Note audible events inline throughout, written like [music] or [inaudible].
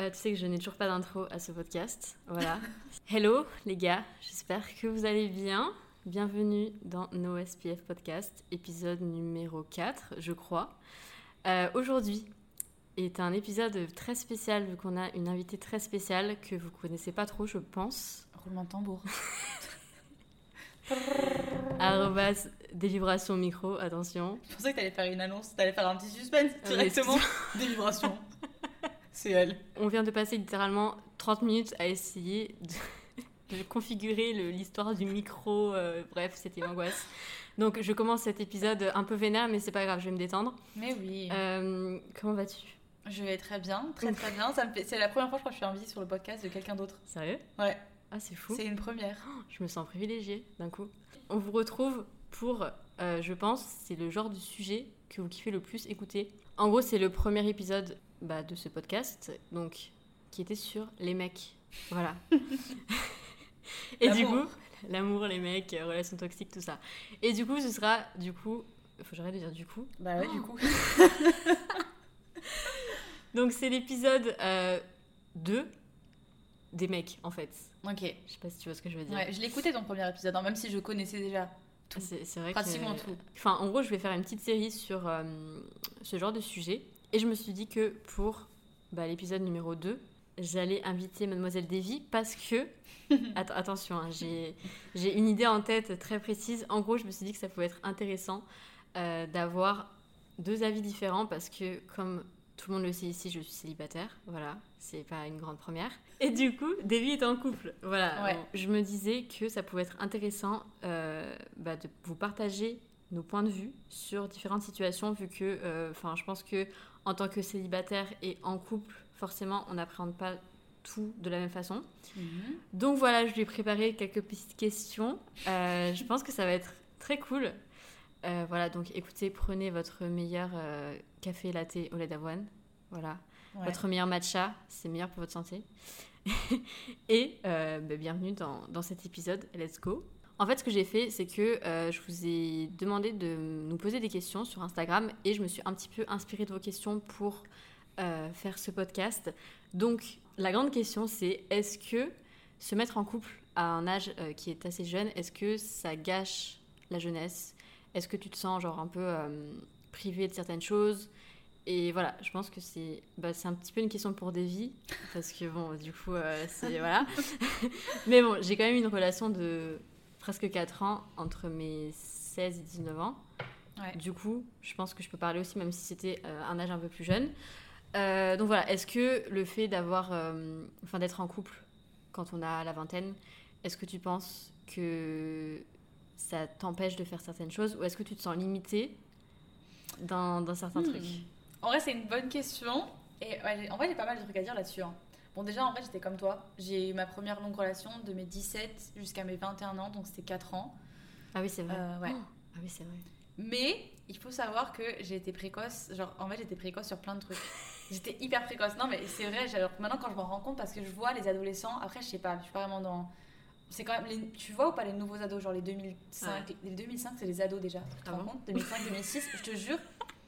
Euh, tu sais que je n'ai toujours pas d'intro à ce podcast. Voilà. [laughs] Hello les gars, j'espère que vous allez bien. Bienvenue dans No SPF Podcast, épisode numéro 4, je crois. Euh, Aujourd'hui est un épisode très spécial vu qu'on a une invitée très spéciale que vous connaissez pas trop, je pense. Roulement de tambour. [laughs] Arrobas des vibrations micro, attention. Je pensais que t'allais faire une annonce, t'allais faire un petit suspense directement. [laughs] vibrations. C'est elle. On vient de passer littéralement 30 minutes à essayer de, [laughs] de configurer l'histoire du micro. euh, bref, c'était l'angoisse. Donc je commence cet épisode un peu vénère, mais c'est pas grave, je vais me détendre. Mais oui. Euh, comment vas-tu? Je vais très bien, très très bien. Fait... C'est la première fois je crois que je suis invitée sur le podcast de quelqu'un d'autre. Sérieux? Ouais, Ah, c'est fou. c'est une première. [gasps] Je me sens privilégiée d'un coup. On vous retrouve pour, euh, je pense, c'est le genre de sujet que vous kiffez le plus écouter. En gros, c'est le premier épisode bah, de ce podcast, donc qui était sur les mecs. Voilà. [laughs] Et du coup, L'amour. les mecs, euh, relations toxiques, tout ça. Et du coup, ce sera, du coup, faut que j'arrête de dire du coup. Bah ouais, du coup. [laughs] Donc c'est l'épisode euh, 2 des mecs, en fait. Ok. Je sais pas si tu vois ce que je veux dire. Ouais, je l'écoutais ton premier épisode, hein, même si je connaissais déjà. tout. C'est c'est vrai Pratiquement que... tout. Enfin, en gros, je vais faire une petite série sur euh, ce genre de sujet. Et je me suis dit que pour bah, l'épisode numéro 2, j'allais inviter Mademoiselle Davy parce que... [laughs] Att- attention, hein, j'ai une idée en tête très précise. En gros, je me suis dit que ça pouvait être intéressant euh, d'avoir deux avis différents parce que, comme tout le monde le sait ici, je suis célibataire. Voilà, c'est pas une grande première. Et du coup, Davy est en couple. Voilà, Ouais. Bon, je me disais que ça pouvait être intéressant euh, bah, de vous partager nos points de vue sur différentes situations, vu que, euh, enfin, je pense que en tant que célibataire et en couple, forcément, on n'appréhende pas tout de la même façon. Mhm. Donc voilà, je lui ai préparé quelques petites questions. Euh, je pense que ça va être très cool. Euh, voilà, donc écoutez, prenez votre meilleur euh, café latte au lait d'avoine. Voilà. Ouais. Votre meilleur matcha, c'est meilleur pour votre santé. [laughs] Et bah, bienvenue dans, dans cet épisode. Let's go. En fait, ce que j'ai fait, c'est que euh, je vous ai demandé de nous poser des questions sur Instagram et je me suis un petit peu inspirée de vos questions pour euh, faire ce podcast. Donc, la grande question, c'est est-ce que se mettre en couple à un âge euh, qui est assez jeune, est-ce que ça gâche la jeunesse? Est-ce que tu te sens genre un peu privé de certaines choses? Et voilà, je pense que c'est bah, un petit peu une question pour des vies, parce que bon, du coup, euh, c'est voilà. [laughs] Mais bon, j'ai quand même une relation de presque 4 ans entre mes 16 et 19 ans. Ouais. Du coup, je pense que je peux parler aussi, même si c'était euh, un âge un peu plus jeune. Euh, donc voilà, est-ce que le fait d'avoir, euh, enfin d'être en couple quand on a la vingtaine, est-ce que tu penses que ça t'empêche de faire certaines choses, ou est-ce que tu te sens limité dans, dans certains Hmm. trucs? En vrai, c'est une bonne question. Et ouais, en vrai, j'ai pas mal de trucs à dire là-dessus. hein. Bon, déjà, en vrai, j'étais comme toi. J'ai eu ma première longue relation de mes 17 jusqu'à mes 21 ans, donc c'était 4 ans. Ah oui, c'est vrai. Euh, ouais. Ah oui, c'est vrai. Mais il faut savoir que j'ai été précoce. Genre, en fait, j'étais précoce sur plein de trucs. J'étais hyper précoce. Non, mais c'est vrai. genre, maintenant, quand je m'en rends compte, parce que je vois les adolescents, après, je sais pas, je suis pas vraiment dans. C'est quand même. les- Tu vois ou pas les nouveaux ados, genre les 2005 Les 2005, c'est les ados déjà. Tu te Ah rends bon? compte? 2005, 2006, je te jure. [laughs]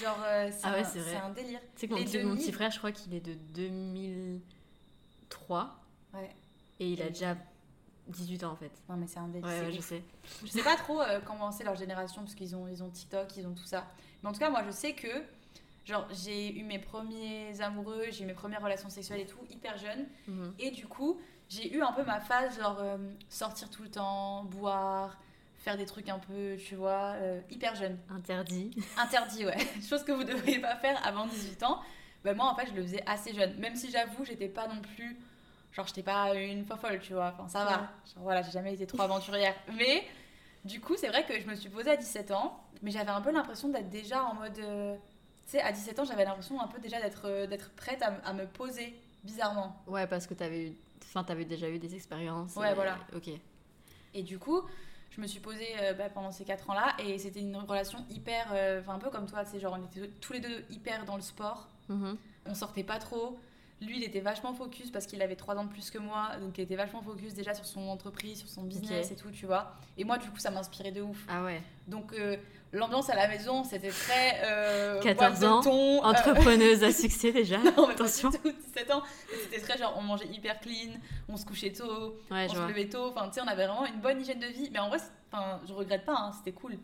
Genre, euh, c'est Ah ouais, un, délire. Tu sais que mon petit, mon 2000. petit frère, je crois qu'il est de 2003 Ouais. et il a déjà 18 ans en fait. Non, mais c'est un délire. Ouais, je sais. Je sais pas trop euh, comment c'est leur génération parce qu'ils ont, ils ont TikTok, ils ont tout ça. Mais en tout cas, moi je sais que genre j'ai eu mes premiers amoureux, j'ai eu mes premières relations sexuelles et tout hyper jeune. Mhm. Et du coup, j'ai eu un peu ma phase genre euh, sortir tout le temps, boire, faire des trucs un peu, tu vois, euh, hyper jeune. Interdit. Interdit, ouais. [laughs] Chose que vous ne devriez pas faire avant 18 ans. Ben, moi en fait, je le faisais assez jeune. Même si j'avoue, j'étais pas non plus. Genre, j'étais pas une folle, tu vois. Enfin, ça va. Genre, voilà, j'ai jamais été trop aventurière. [laughs] Mais du coup, c'est vrai que je me suis posée à 17 ans. Mais j'avais un peu l'impression d'être déjà en mode. euh, Tu sais, à 17 ans, j'avais l'impression un peu déjà d'être euh, d'être prête à, me poser bizarrement. Ouais, parce que t'avais eu. Enfin, t'avais déjà eu des expériences. Ouais, et- voilà. Ok. Et du coup, je me suis posée euh, bah, pendant ces 4 ans-là et c'était une relation hyper. euh, Enfin, un peu comme toi, sais, genre on était tous les deux hyper dans le sport. Mhm. On sortait pas trop. Lui, il était vachement focus parce qu'il avait 3 ans de plus que moi. Donc, il était vachement focus déjà sur son entreprise, sur son business et tout, tu vois. Et moi, du coup, ça m'inspirait de ouf. Ah ouais. Donc, euh, l'ambiance à la maison, c'était très. Euh, 14 boîte de ans, euh, Entrepreneuse à succès [laughs] déjà. non, mais Attention. pas du tout, 17 ans. C'était très genre, on mangeait hyper clean, on se couchait tôt, Ouais, on se levait tôt. Enfin, tu sais, on avait vraiment une bonne hygiène de vie. Mais en vrai, je regrette pas, hein, c'était cool.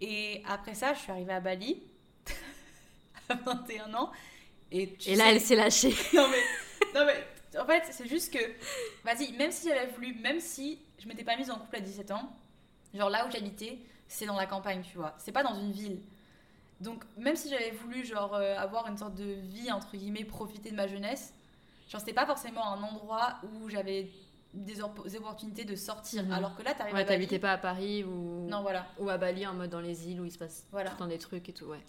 Et après ça, je suis arrivée à Bali, [laughs] à 21 ans. Et, là, sais- elle s'est lâchée. [laughs] non mais, non mais en fait c'est juste que vas-y même si j'avais voulu même si je m'étais pas mise en couple à 17 ans genre là où j'habitais c'est dans la campagne tu vois c'est pas dans une ville donc même si j'avais voulu genre euh, avoir une sorte de vie entre guillemets profiter de ma jeunesse genre c'était pas forcément un endroit où j'avais des, op- des opportunités de sortir Mhm. alors que là t'arrives Ouais, à Bali t'habitais pas à Paris ou. non voilà Ou à Bali en mode dans les îles où il se passe Voilà. tout le temps des trucs et tout, ouais.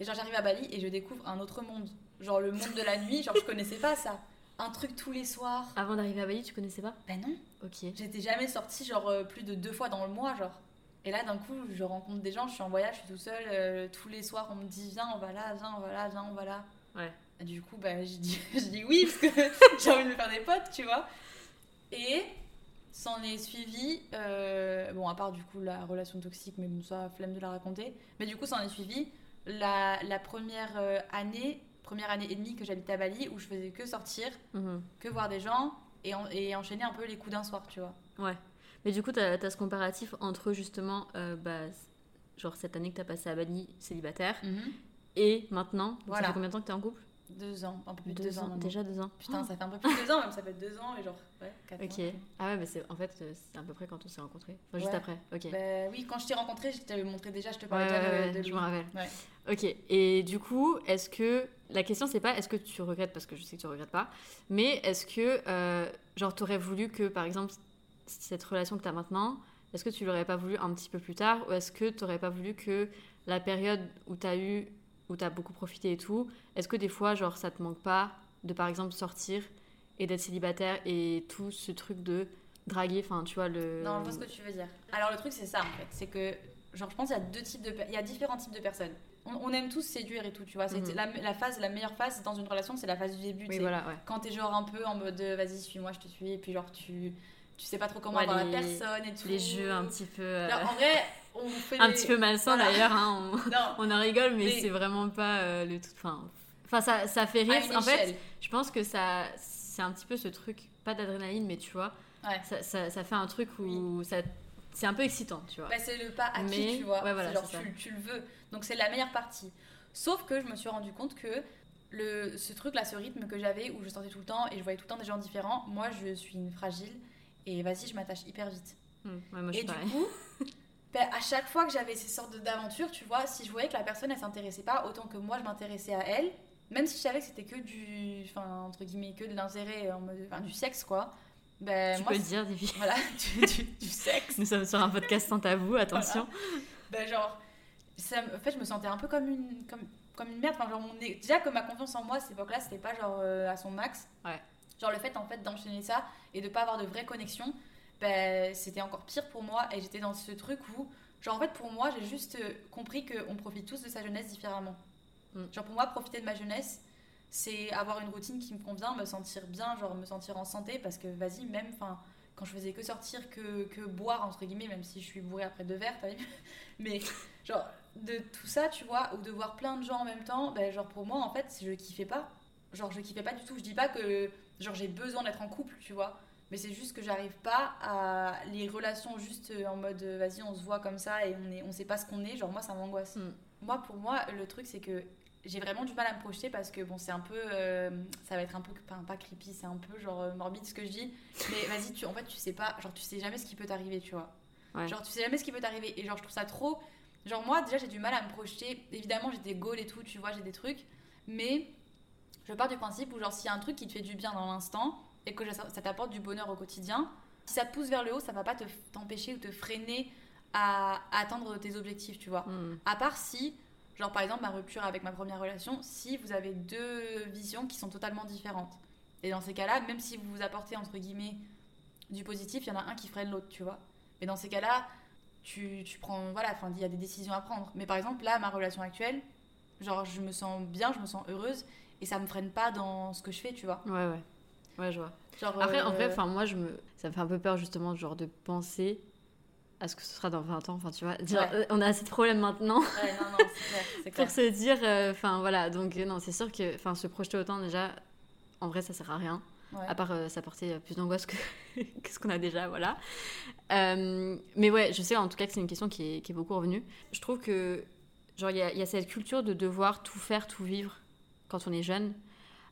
et genre j'arrive à Bali et je découvre un autre monde genre le monde de la nuit genre je connaissais pas ça un truc tous les soirs Avant d'arriver à Bali, tu connaissais pas? Ben non Ok. J'étais jamais sortie genre euh, plus de deux fois dans le mois genre. Et là d'un coup je rencontre des gens, je suis en voyage, je suis tout seul, euh, tous les soirs on me dit viens on va là, viens on va là, viens on va là. Ouais. Et du coup bah je dis, je dis oui parce que [laughs] j'ai envie de me faire des potes tu vois. Et s'en est suivi, euh, bon à part du coup la relation toxique mais bon ça flemme de la raconter, mais du coup s'en est suivi la, la première euh, année, première année et demie que j'habitais à Bali où je faisais que sortir, Mhm. que voir des gens et, en- et enchaîner un peu les coups d'un soir tu vois. Ouais. Mais du coup, t'as as ce comparatif entre justement, euh, bah, genre cette année que t'as passé à Bali célibataire et maintenant. Voilà. Ça fait combien de temps que t'es en couple? Deux ans, un peu plus de deux, ans. Déjà deux ans. Putain, ça fait un peu plus de deux ans, même ça fait deux ans et genre, ouais, quatre Ok. ans. Ah ouais, mais c'est en fait, euh, c'est à peu près quand on s'est rencontrés. Enfin, juste Ouais. après. Ok. Bah oui, quand je t'ai rencontré, je t'avais montré déjà, je te Ouais, parlais déjà ouais, de, ouais, de je me rappelle. Ouais. Ok. Et du coup, est-ce que la question c'est pas est-ce que tu regrettes parce que je sais que tu regrettes pas, mais est-ce que euh, genre t'aurais voulu que par exemple cette relation que t'as maintenant, est-ce que tu l'aurais pas voulu un petit peu plus tard ou est-ce que t'aurais pas voulu que la période où t'as eu où t'as beaucoup profité et tout, est-ce que des fois genre ça te manque pas de par exemple sortir et d'être célibataire et tout ce truc de draguer, enfin tu vois le. Non, je vois ce que tu veux dire. Alors le truc, c'est ça en fait. C'est que, genre, je pense qu'il y a deux types de. Il y a différents types de personnes. On, aime tous séduire et tout, tu vois. C'est Mhm. la, la phase, la meilleure phase dans une relation, c'est la phase du début. tu Oui voilà ouais. Quand t'es genre un peu en mode vas-y, suis-moi, je te suis, et puis genre tu. Tu sais pas trop comment Ouais, avoir les- la personne et tout. Les jeux un petit peu. euh, Alors, en vrai, on fait un petit peu malsain Voilà. d'ailleurs. hein, on- [laughs] On en rigole, mais, Mais- c'est vraiment pas euh, le tout. Enfin, enfin ça, ça fait rire. En fait, je pense que ça, c'est un petit peu ce truc, pas d'adrénaline, mais tu vois, Ouais. ça, ça, ça fait un truc où ça, c'est un peu excitant, tu vois. Bah, c'est le pas acquis, Mais- tu vois. ouais, voilà, C'est genre tu le veux. Donc c'est la meilleure partie. Sauf que je me suis rendu compte que le, ce truc-là, ce rythme que j'avais où je sortais tout le temps et je voyais tout le temps des gens différents, moi je suis une fragile et vas-y, je m'attache hyper vite. Hmm, ouais, moi je et du pareil. coup, [laughs] bah, à chaque fois que j'avais ces sortes d'aventures, tu vois, si je voyais que la personne elle s'intéressait pas autant que moi je m'intéressais à elle, même si je savais que c'était que du. Enfin, entre guillemets, que de l'intérêt, en mode. Enfin, du sexe quoi. Ben, tu moi, peux le dire, Divi. Voilà, [laughs] du, du- du sexe. Nous sommes sur un podcast sans tabou, attention. Ben, genre, ça, en fait, je me sentais un peu comme une, comme, comme une merde. Enfin, genre, mon, déjà que ma confiance en moi à cette époque-là, c'était pas genre euh, à son max. Ouais. Genre, le fait en fait d'enchaîner ça et de pas avoir de vraie connexion, ben, c'était encore pire pour moi. Et j'étais dans ce truc où, genre, en fait, pour moi, j'ai juste euh, compris qu'on profite tous de sa jeunesse différemment. Mm. Genre, pour moi, profiter de ma jeunesse, c'est avoir une routine qui me convient, me sentir bien, genre, me sentir en santé. Parce que, vas-y, même, enfin quand je faisais que sortir, que, que boire, entre guillemets, même si je suis bourrée après deux verres, t'as vu [laughs] Mais genre, de tout ça, tu vois, ou de voir plein de gens en même temps, ben, genre pour moi, en fait, je kiffais pas. Genre, je kiffais pas du tout. Je dis pas que genre j'ai besoin d'être en couple, tu vois. Mais c'est juste que j'arrive pas à les relations juste en mode euh, vas-y, on se voit comme ça et on, est, on sait pas ce qu'on est. Genre, moi, ça m'angoisse. Mm. Moi, pour moi, le truc, c'est que j'ai vraiment du mal à me projeter parce que bon, c'est un peu. euh, ça va être un peu. Pas creepy, c'est un peu genre euh, morbide ce que je dis. Mais vas-y, tu, en fait, tu sais pas. Genre, tu sais jamais ce qui peut t'arriver, tu vois. Ouais. Genre, tu sais jamais ce qui peut t'arriver. Et genre, je trouve ça trop. Genre, moi, déjà, j'ai du mal à me projeter. Évidemment, j'ai des goals et tout, tu vois, j'ai des trucs. Mais je pars du principe où, genre, s'il y a un truc qui te fait du bien dans l'instant et que ça, t'apporte du bonheur au quotidien, si ça te pousse vers le haut, ça va pas te- t'empêcher ou te freiner à, à atteindre tes objectifs, tu vois. Hmm. À part si, genre par exemple ma rupture avec ma première relation, si vous avez deux visions qui sont totalement différentes. Et dans ces cas-là, même si vous vous apportez entre guillemets du positif, il y en a un qui freine l'autre, tu vois. Mais dans ces cas-là, tu, tu prends, voilà, enfin il y a des décisions à prendre. Mais par exemple là, ma relation actuelle, genre je me sens bien, je me sens heureuse et ça me freine pas dans ce que je fais, tu vois. Ouais, ouais. Ouais, je vois. Genre, Après, en euh, vrai, enfin, moi, je me... ça me fait un peu peur, justement, genre de penser à ce que ce sera dans 20 ans. Enfin, tu vois, dire, Ouais. euh, on a assez de problèmes maintenant Ouais, non, non, c'est clair, [laughs] clair. pour se dire, euh, enfin, voilà. Donc, euh, non, c'est sûr que, enfin, se projeter autant, déjà, en vrai, ça sert à rien. Ouais. À part euh, s'apporter euh, plus d'angoisse que, [laughs] que ce qu'on a déjà, voilà. Euh, mais ouais, je sais en tout cas que c'est une question qui est, qui est beaucoup revenue. Je trouve que, genre, il y, a- il y a cette culture de devoir tout faire, tout vivre quand on est jeune.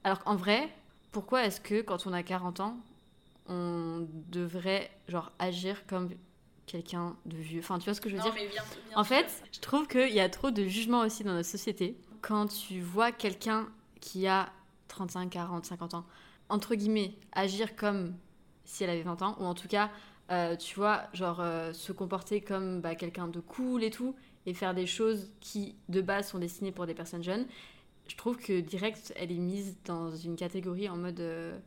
Alors qu'en vrai, pourquoi est-ce que quand on a 40 ans, on devrait, genre, agir comme quelqu'un de vieux? Enfin, tu vois ce que je veux Non, dire? mais bien- bien en sûr. fait, je trouve qu'il y a trop de jugement aussi dans notre société. Quand tu vois quelqu'un qui a 35, 40, 50 ans, entre guillemets, agir comme si elle avait 20 ans, ou en tout cas, euh, tu vois, genre euh, se comporter comme bah, quelqu'un de cool et tout, et faire des choses qui, de base, sont destinées pour des personnes jeunes, je trouve que direct, elle est mise dans une catégorie en mode... euh,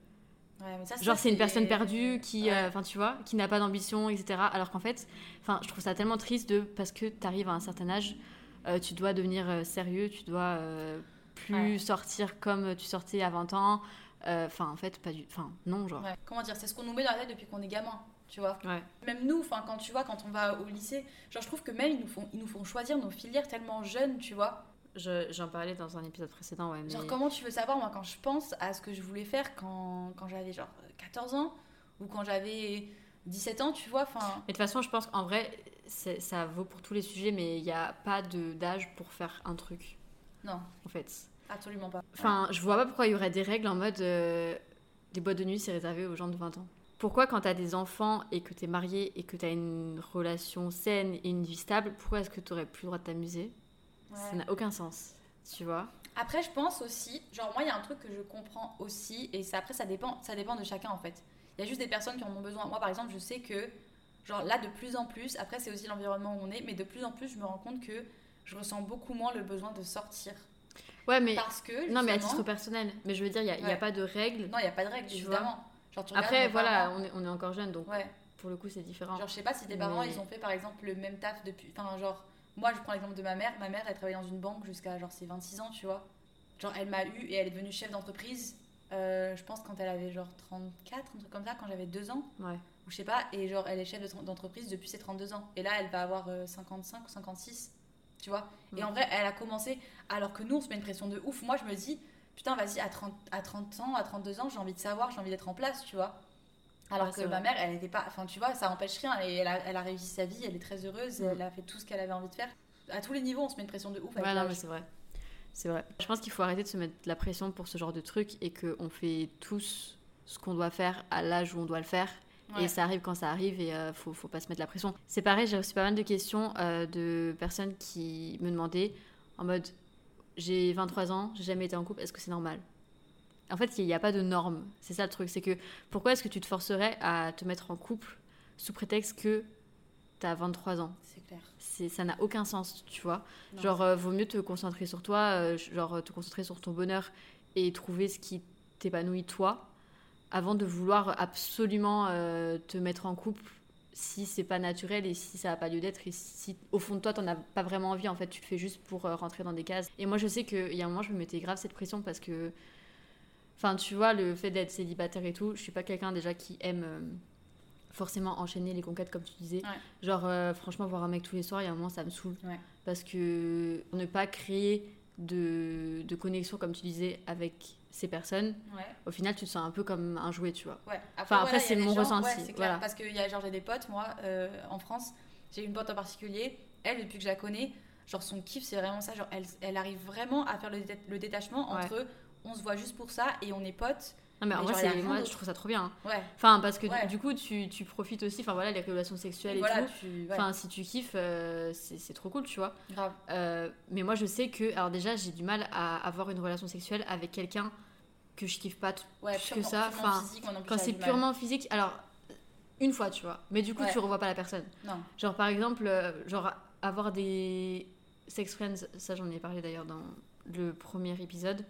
Ouais, mais ça, Genre c'est une personne perdue qui, Ouais. euh, enfin tu vois, qui n'a pas d'ambition, etc. Alors qu'en fait, enfin je trouve ça tellement triste de parce que tu arrives à un certain âge, euh, tu dois devenir sérieux, tu dois plus Ouais. sortir comme tu sortais à 20 ans. Enfin en fait pas du, enfin non genre. Comment dire, c'est ce qu'on nous met dans la tête depuis qu'on est gamin, tu vois. Ouais. Même nous, enfin quand tu vois, quand on va au lycée, genre je trouve que même ils nous font, ils nous font choisir nos filières tellement jeunes, tu vois. Je- J'en parlais dans un épisode précédent, ouais. Mais... Genre comment tu veux savoir, moi quand je pense à ce que je voulais faire quand, quand j'avais genre 14 ans ou quand j'avais 17 ans, tu vois, enfin... Mais de toute façon, je pense qu'en vrai, ça vaut pour tous les sujets, mais il n'y a pas de- d'âge pour faire un truc, Non, en fait. absolument pas. Enfin, je vois pas pourquoi il y aurait des règles en mode euh, des boîtes de nuit, c'est réservé aux gens de 20 ans. Pourquoi, quand t'as des enfants et que t'es marié et que t'as une relation saine et une vie stable, pourquoi est-ce que t'aurais plus le droit de t'amuser? Ouais. Ça n'a aucun sens, tu vois Après, je pense aussi, genre moi, il y a un truc que je comprends aussi, et ça, après, ça dépend, ça dépend de chacun en fait. Il y a juste des personnes qui en ont besoin. Moi, par exemple, je sais que, genre là, de plus en plus, après, c'est aussi l'environnement où on est, mais de plus en plus, je me rends compte que je ressens beaucoup moins le besoin de sortir. Ouais, mais. Parce que. Non, mais à titre personnel. Mais je veux dire, il n'y a, pas de règles. Non, il n'y a pas de règle, Tu évidemment. Genre, tu Après, voilà, on est, on est encore jeune, donc Ouais. pour le coup, c'est différent. Genre, je sais pas si tes parents, Mais- ils ont fait par exemple le même taf depuis. Enfin, genre, moi, je prends l'exemple de ma mère. Ma mère, elle travaillait dans une banque jusqu'à genre ses 26 ans, tu vois. Genre, elle m'a eu et elle est devenue chef d'entreprise, euh, je pense, quand elle avait genre 34, un truc comme ça, quand j'avais 2 ans, Ouais. ou je sais pas. Et genre, elle est chef de- d'entreprise depuis ses 32 ans. Et là, elle va avoir euh, 55 ou 56, tu vois. Et en vrai, elle a commencé, alors que nous, on se met une pression de ouf. Moi, je me dis, putain, vas-y, à 30, à 30 ans, à 32 ans, j'ai envie de savoir, j'ai envie d'être en place, tu vois. Alors Ouais, que ma mère, elle était pas. Enfin, tu vois, ça empêche rien. Et elle a, elle a réussi sa vie, elle est très heureuse, Mm. elle a fait tout ce qu'elle avait envie de faire. À tous les niveaux, on se met une pression de ouf. avec Ouais, non, mais c'est vrai. C'est vrai. Je pense qu'il faut arrêter de se mettre de la pression pour ce genre de truc et qu'on fait tous ce qu'on doit faire à l'âge où on doit le faire. Ouais. Et ça arrive quand ça arrive et euh, faut, faut pas se mettre la pression. C'est pareil, j'ai reçu pas mal de questions euh, de personnes qui me demandaient en mode j'ai 23 ans, j'ai jamais été en couple, est-ce que c'est normal? En fait, il n'y a pas de norme. C'est ça le truc. C'est que pourquoi est-ce que tu te forcerais à te mettre en couple sous prétexte que t'as 23 ans? C'est clair. c'est ça n'a aucun sens, tu vois. Non, genre, euh, vaut mieux te concentrer sur toi, euh, genre te concentrer sur ton bonheur et trouver ce qui t'épanouit toi, avant de vouloir absolument euh, te mettre en couple si c'est pas naturel et si ça n'a pas lieu d'être et si au fond de toi t'en as pas vraiment envie en fait tu le fais juste pour euh, rentrer dans des cases et moi je sais qu'il y a un moment je me mettais grave cette pression parce que enfin tu vois le fait d'être célibataire et tout je suis pas quelqu'un déjà qui aime euh, forcément enchaîner les conquêtes comme tu disais Ouais. genre euh, franchement voir un mec tous les soirs il y a un moment ça me saoule Ouais. parce que ne pas créer de, de connexion comme tu disais avec ces personnes Ouais. au final tu te sens un peu comme un jouet tu vois Ouais. Enfin, après, voilà, c'est mon gens- ressenti, clair. voilà. Parce que il y a genre j'ai des potes, moi, euh, en France, j'ai une pote en particulier. Elle, depuis que je la connais, genre son kiff, c'est vraiment ça. Genre, elle, elle arrive vraiment à faire le, dé- le détachement entre on se voit juste pour ça et on est potes. non mais en vrai moi je trouve ça trop bien hein. Ouais. enfin parce que du- Ouais. du, coup tu, tu profites aussi enfin voilà les relations sexuelles et voilà, tout tu. Ouais, enfin si tu kiffes euh, c'est trop cool tu vois grave. Euh, mais moi je sais que alors déjà j'ai du mal à avoir une relation sexuelle avec quelqu'un que je kiffe pas plus que ça enfin physique, quand c'est purement physique alors une fois tu vois mais du coup tu revois pas la personne Non. Genre par exemple, euh, genre avoir des Sex Friends, ça j'en ai parlé d'ailleurs dans le premier épisode.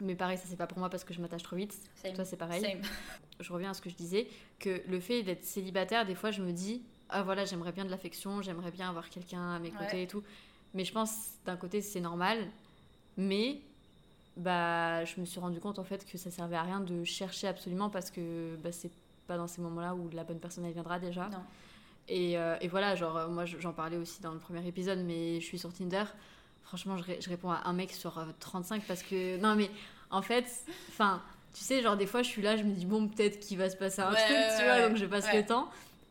Mais pareil, ça c'est pas pour moi parce que je m'attache trop vite. Same. Toi c'est pareil. Same. [laughs] Je reviens à ce que je disais, que le fait d'être célibataire, des fois je me dis, ah voilà, j'aimerais bien de l'affection, j'aimerais bien avoir quelqu'un à mes côtés Ouais. et tout. Mais je pense d'un côté c'est normal, mais bah je me suis rendu compte en fait que ça servait à rien de chercher absolument parce que bah, c'est pas dans ces moments-là où la bonne personne elle viendra déjà. Non. Et, euh, et voilà, genre, moi j'en parlais aussi dans le premier épisode, mais je suis sur Tinder. Franchement, je, ré- je réponds à un mec sur euh, 35 parce que. Non, mais en fait, enfin, tu sais, genre, des fois je suis là, je me dis, bon, peut-être qu'il va se passer un Ouais, truc, ouais, tu vois, ouais, donc je passe ouais. le temps.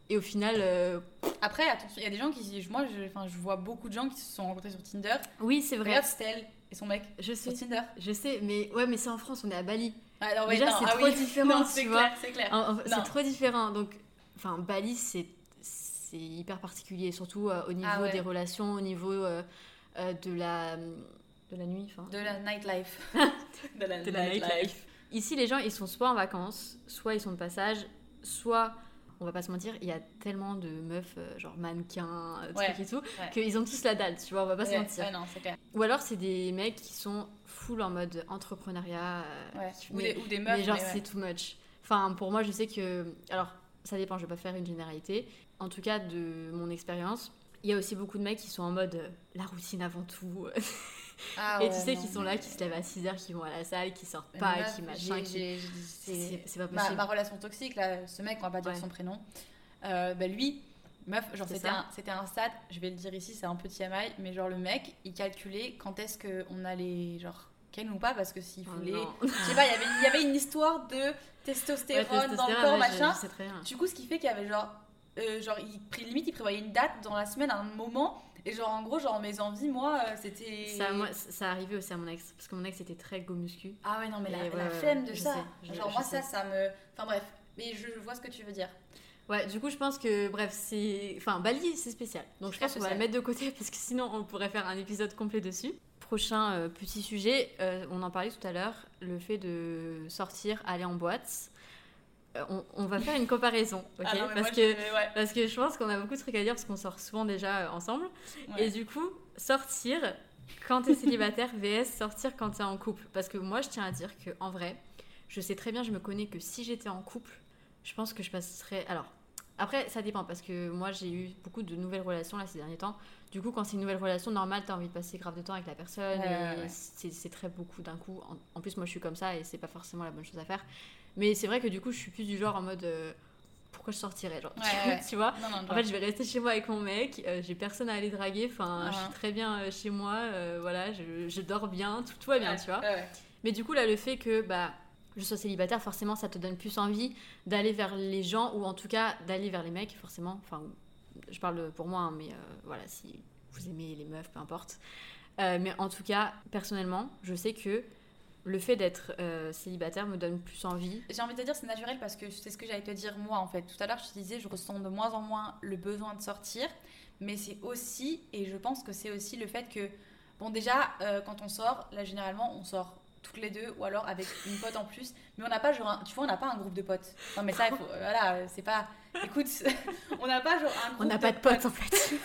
Et au final, euh, Après, attention, il y a des gens qui. Moi, je, je vois beaucoup de gens qui se sont rencontrés sur Tinder. oui, c'est vrai. Regarde Stella et son mec Je sur sais, Tinder. je sais, mais ouais, mais c'est en France, on est à Bali. Ah, non, Déjà, c'est ah trop oui. [laughs] différent, Non, tu c'est vois. clair, c'est clair. C'est trop différent. Donc, enfin, Bali, c'est c'est hyper particulier, surtout euh, au niveau Ah ouais. des relations, au niveau euh, euh, de la de la nuit, enfin. De la nightlife. [laughs] de la, de la nightlife. Ici, les gens, ils sont soit en vacances, soit ils sont de passage, soit, on va pas se mentir, il y a tellement de meufs, euh, genre mannequins, euh, Ouais, trucs et tout, ouais. qu'ils ont tous la dalle, tu vois, on va pas se mentir. ouais, non, c'est clair. Ou alors, c'est des mecs qui sont full en mode entrepreneuriat. euh, qui- Ou, mais, des, ou des meufs. mais genre, c'est too much. Enfin, pour moi, je sais que. Alors, ça dépend, je vais pas faire une généralité. En tout cas, de mon expérience, il y a aussi beaucoup de mecs qui sont en mode euh, la routine avant tout. [laughs] Ah et ouais, tu sais, non, qui sont là, mais- qui se lèvent à 6h, qui vont à la salle, qui sortent pas, qui machin, qui. C'est pas ma, possible. ma relation toxique, là, ce mec, on va pas dire Ouais. son prénom, euh, bah lui, meuf, genre c'était un, un stade, je vais le dire ici, c'est un petit TMI, mais genre le mec, il calculait quand est-ce qu'on allait, genre, ken ou pas, parce que s'il Oh voulait. non. je sais pas, il y avait- une histoire de testostérone, Ouais, dans le corps, je- machin. je sais très bien. Du coup, ce qui fait qu'il y avait genre. Euh, genre, il, limite, il prévoyait une date dans la semaine, un moment. Et genre, en gros, genre, mes envies, moi, euh, c'était. Ça, moi, ça arrivait aussi à mon ex, parce que mon ex était très go muscu. Ah ouais, non, mais la, ouais, la flemme de ça. sais, genre, je moi, ça, ça me. Enfin, bref. Mais je, je vois ce que tu veux dire. Ouais, du coup, je pense que, bref, c'est. Enfin, Bali, c'est spécial. Donc, je pense qu'on va le mettre de côté [laughs] parce que sinon, on pourrait faire un épisode complet dessus. Prochain euh, petit sujet, euh, on en parlait tout à l'heure, le fait de sortir, aller en boîte. Euh, on, on va faire une comparaison, ok Ah non, parce, moi, que, ouais. parce que je pense qu'on a beaucoup de trucs à dire parce qu'on sort souvent déjà euh, ensemble. Ouais. Et du coup, sortir quand t'es célibataire [laughs] vs sortir quand t'es en couple. Parce que moi, je tiens à dire que en vrai, je sais très bien, je me connais que si j'étais en couple, je pense que je passerais. Alors, après, ça dépend parce que moi, j'ai eu beaucoup de nouvelles relations là ces derniers temps. Du coup, quand c'est une nouvelle relation, normal, t'as envie de passer grave de temps avec la personne Ouais, et ouais, ouais. c'est c'est très beaucoup d'un coup. En, en plus, moi, je suis comme ça et c'est pas forcément la bonne chose à faire. Mais c'est vrai que du coup, je suis plus du genre en mode. euh, pourquoi je sortirais genre, Ouais, [laughs] ouais. tu vois Non, non, non. en fait, je vais rester chez moi avec mon mec, euh, j'ai personne à aller draguer, enfin, je suis très bien euh, chez moi, voilà, je, je dors bien, tout, tout va bien, Ouais, tu vois. Mais du coup, là, le fait que bah, je sois célibataire, forcément, ça te donne plus envie d'aller vers les gens, ou en tout cas d'aller vers les mecs, forcément. Enfin, je parle pour moi, hein, mais voilà, si vous aimez les meufs, peu importe. Mais en tout cas, personnellement, je sais que le fait d'être euh, célibataire me donne plus envie. J'ai envie de te dire c'est naturel parce que c'est ce que j'allais te dire moi en fait. Tout à l'heure je te disais je ressens de moins en moins le besoin de sortir, mais c'est aussi, et je pense que c'est aussi le fait que, bon déjà euh, quand on sort, là généralement on sort toutes les deux ou alors avec une pote en plus, mais on n'a pas genre, un- tu vois on n'a pas un groupe de potes. Non mais ça il faut, euh, [laughs] voilà, c'est pas, écoute, [laughs] on n'a pas genre un groupe On n'a pas de potes en fait.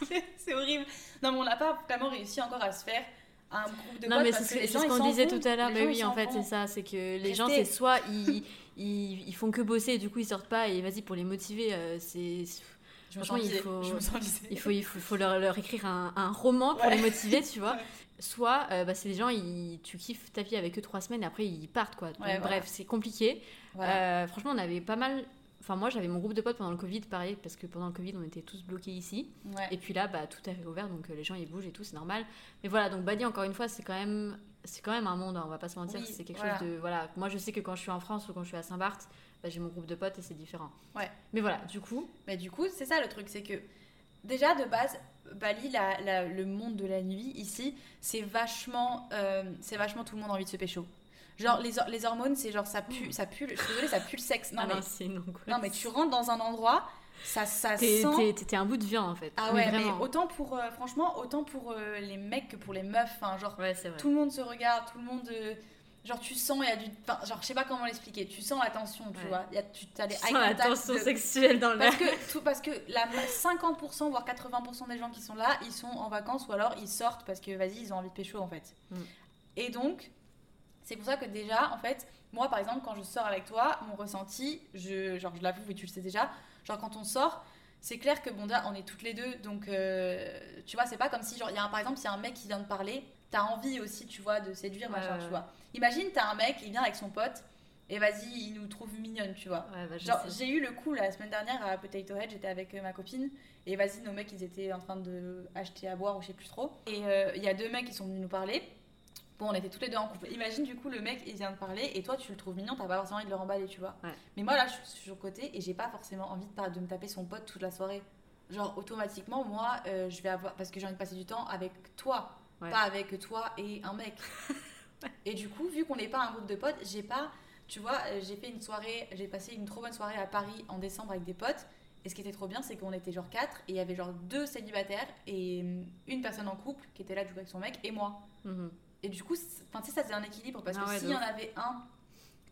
[laughs] c'est horrible. Non mais on n'a pas vraiment réussi encore à se faire un groupe de non, mais c'est ce qu'on disait tout à l'heure. Mais oui, en fait, c'est ça. C'est que les gens, c'est soit ils, ils, ils font que bosser, et du coup, ils sortent pas, et vas-y, pour les motiver, euh, c'est. Franchement, il faut-. Il faut, il faut, leur, leur écrire un, un roman pour Ouais. les motiver, tu vois. [laughs] Ouais. Soit, euh, bah, c'est les gens, ils, tu kiffes ta vie avec eux trois semaines, et après, ils partent, quoi. Donc, Ouais, voilà. bref, c'est compliqué. Voilà. Euh, franchement, on avait pas mal. Enfin, moi, j'avais mon groupe de potes pendant le Covid, pareil, parce que pendant le Covid, on était tous bloqués ici. Ouais. Et puis là, bah, tout est réouvert, donc euh, les gens ils bougent et tout, c'est normal. Mais voilà, donc Bali, encore une fois, c'est quand même, c'est quand même un monde, hein, on va pas se mentir. Oui, c'est quelque voilà. chose de, voilà. Moi, je sais que quand je suis en France ou quand je suis à Saint-Barth, bah, j'ai mon groupe de potes et c'est différent. Ouais. Mais voilà, du coup, Mais du coup, c'est ça le truc, c'est que déjà de base, Bali, la- la- le monde de la nuit ici, c'est vachement, euh, c'est vachement tout le monde a envie de se pécho. Genre les, hor- les hormones, c'est genre ça pue, ça pue. Je suis désolée, ça pue le sexe. Non ah mais, non, c'est une angoisse. non mais tu rentres dans un endroit, ça, ça T'es, sent. t'es- un bout de viande en fait. Ah ouais, mais, autant pour, euh, franchement, autant pour euh, les mecs que pour les meufs. Enfin, genre Ouais, tout le monde se regarde, tout le monde. euh, genre tu sens il y a du enfin, genre je sais pas comment l'expliquer tu sens la tension tu Ouais. vois y a tu as Tu sens la tension de- sexuelle dans l'air. parce que tout parce que la 50% voire 80% des gens qui sont là ils sont en vacances ou alors ils sortent parce que vas-y ils ont envie de pécho en fait Mm. et donc c'est pour ça que déjà en fait moi par exemple quand je sors avec toi mon ressenti je genre je l'avoue et tu le sais déjà genre quand on sort c'est clair que bon déjà on est toutes les deux donc euh, tu vois c'est pas comme si genre y a un, par exemple s'il y a un mec qui vient de parler t'as envie aussi tu vois de séduire machin ouais, tu vois imagine t'as un mec il vient avec son pote et vas-y il nous trouve mignonne tu vois Ouais, bah, Genre, j'ai eu le coup la semaine dernière à Potato Head, j'étais avec euh, ma copine, et vas-y, nos mecs, ils étaient en train de acheter à boire ou je sais plus trop. Et euh, il y a deux mecs qui sont venus nous parler. Bon, on était tous les deux en couple. Imagine, du coup, le mec, il vient de parler, et toi, tu le trouves mignon, t'as pas forcément envie de le remballer, tu vois. Ouais. Mais moi, là, je suis sur le côté, et j'ai pas forcément envie de, me taper son pote toute la soirée. Genre, automatiquement, moi, euh, je vais avoir. Parce que j'ai envie de passer du temps avec toi, Ouais. pas avec toi et un mec. [laughs] Et du coup, vu qu'on n'est pas un groupe de potes, j'ai pas. Tu vois, euh, j'ai fait une soirée, j'ai passé une trop bonne soirée à Paris en décembre avec des potes. Et ce qui était trop bien, c'est qu'on était genre quatre et il y avait genre deux célibataires et hum, une personne en couple qui était là du coup avec son mec et moi. Mhm. Et du coup, enfin, tu sais, ça c'est un équilibre parce Ah que ouais, s'il y en avait un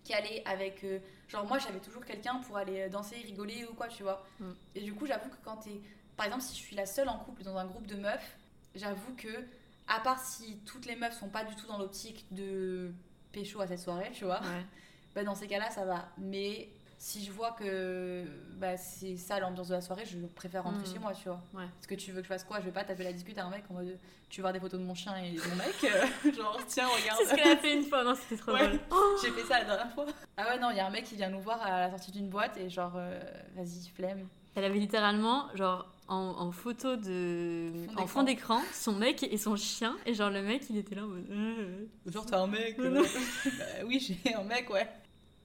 qui allait avec. euh, genre, moi j'avais toujours quelqu'un pour aller euh, danser, rigoler ou quoi, tu vois. Mm. Et du coup, j'avoue que quand t'es. Par exemple, si je suis la seule en couple dans un groupe de meufs, j'avoue que, à part si toutes les meufs sont pas du tout dans l'optique de pécho à cette soirée, tu vois, Ouais. [laughs] bah, dans ces cas-là, ça va. Mais si je vois que bah, c'est ça l'ambiance de la soirée, je préfère rentrer Mm. chez moi, tu vois. Ouais. Parce que tu veux que je fasse quoi? Je vais pas taper la discute à un mec en mode tu veux voir des photos de mon chien et de mon mec euh, [laughs] Genre, tiens, regarde. C'est ce qu'elle a fait une fois, non, c'était trop Ouais. drôle. [laughs] J'ai fait ça la dernière fois. Ah ouais, non, il y a un mec qui vient nous voir à la sortie d'une boîte et genre, euh, vas-y, flemme. Elle avait littéralement, genre, en, en photo de. Fond en fond d'écran, son mec et son chien. Et genre, le mec, il était là en mode. euh. Genre, t'as un mec non. Bah oui, j'ai un mec, ouais.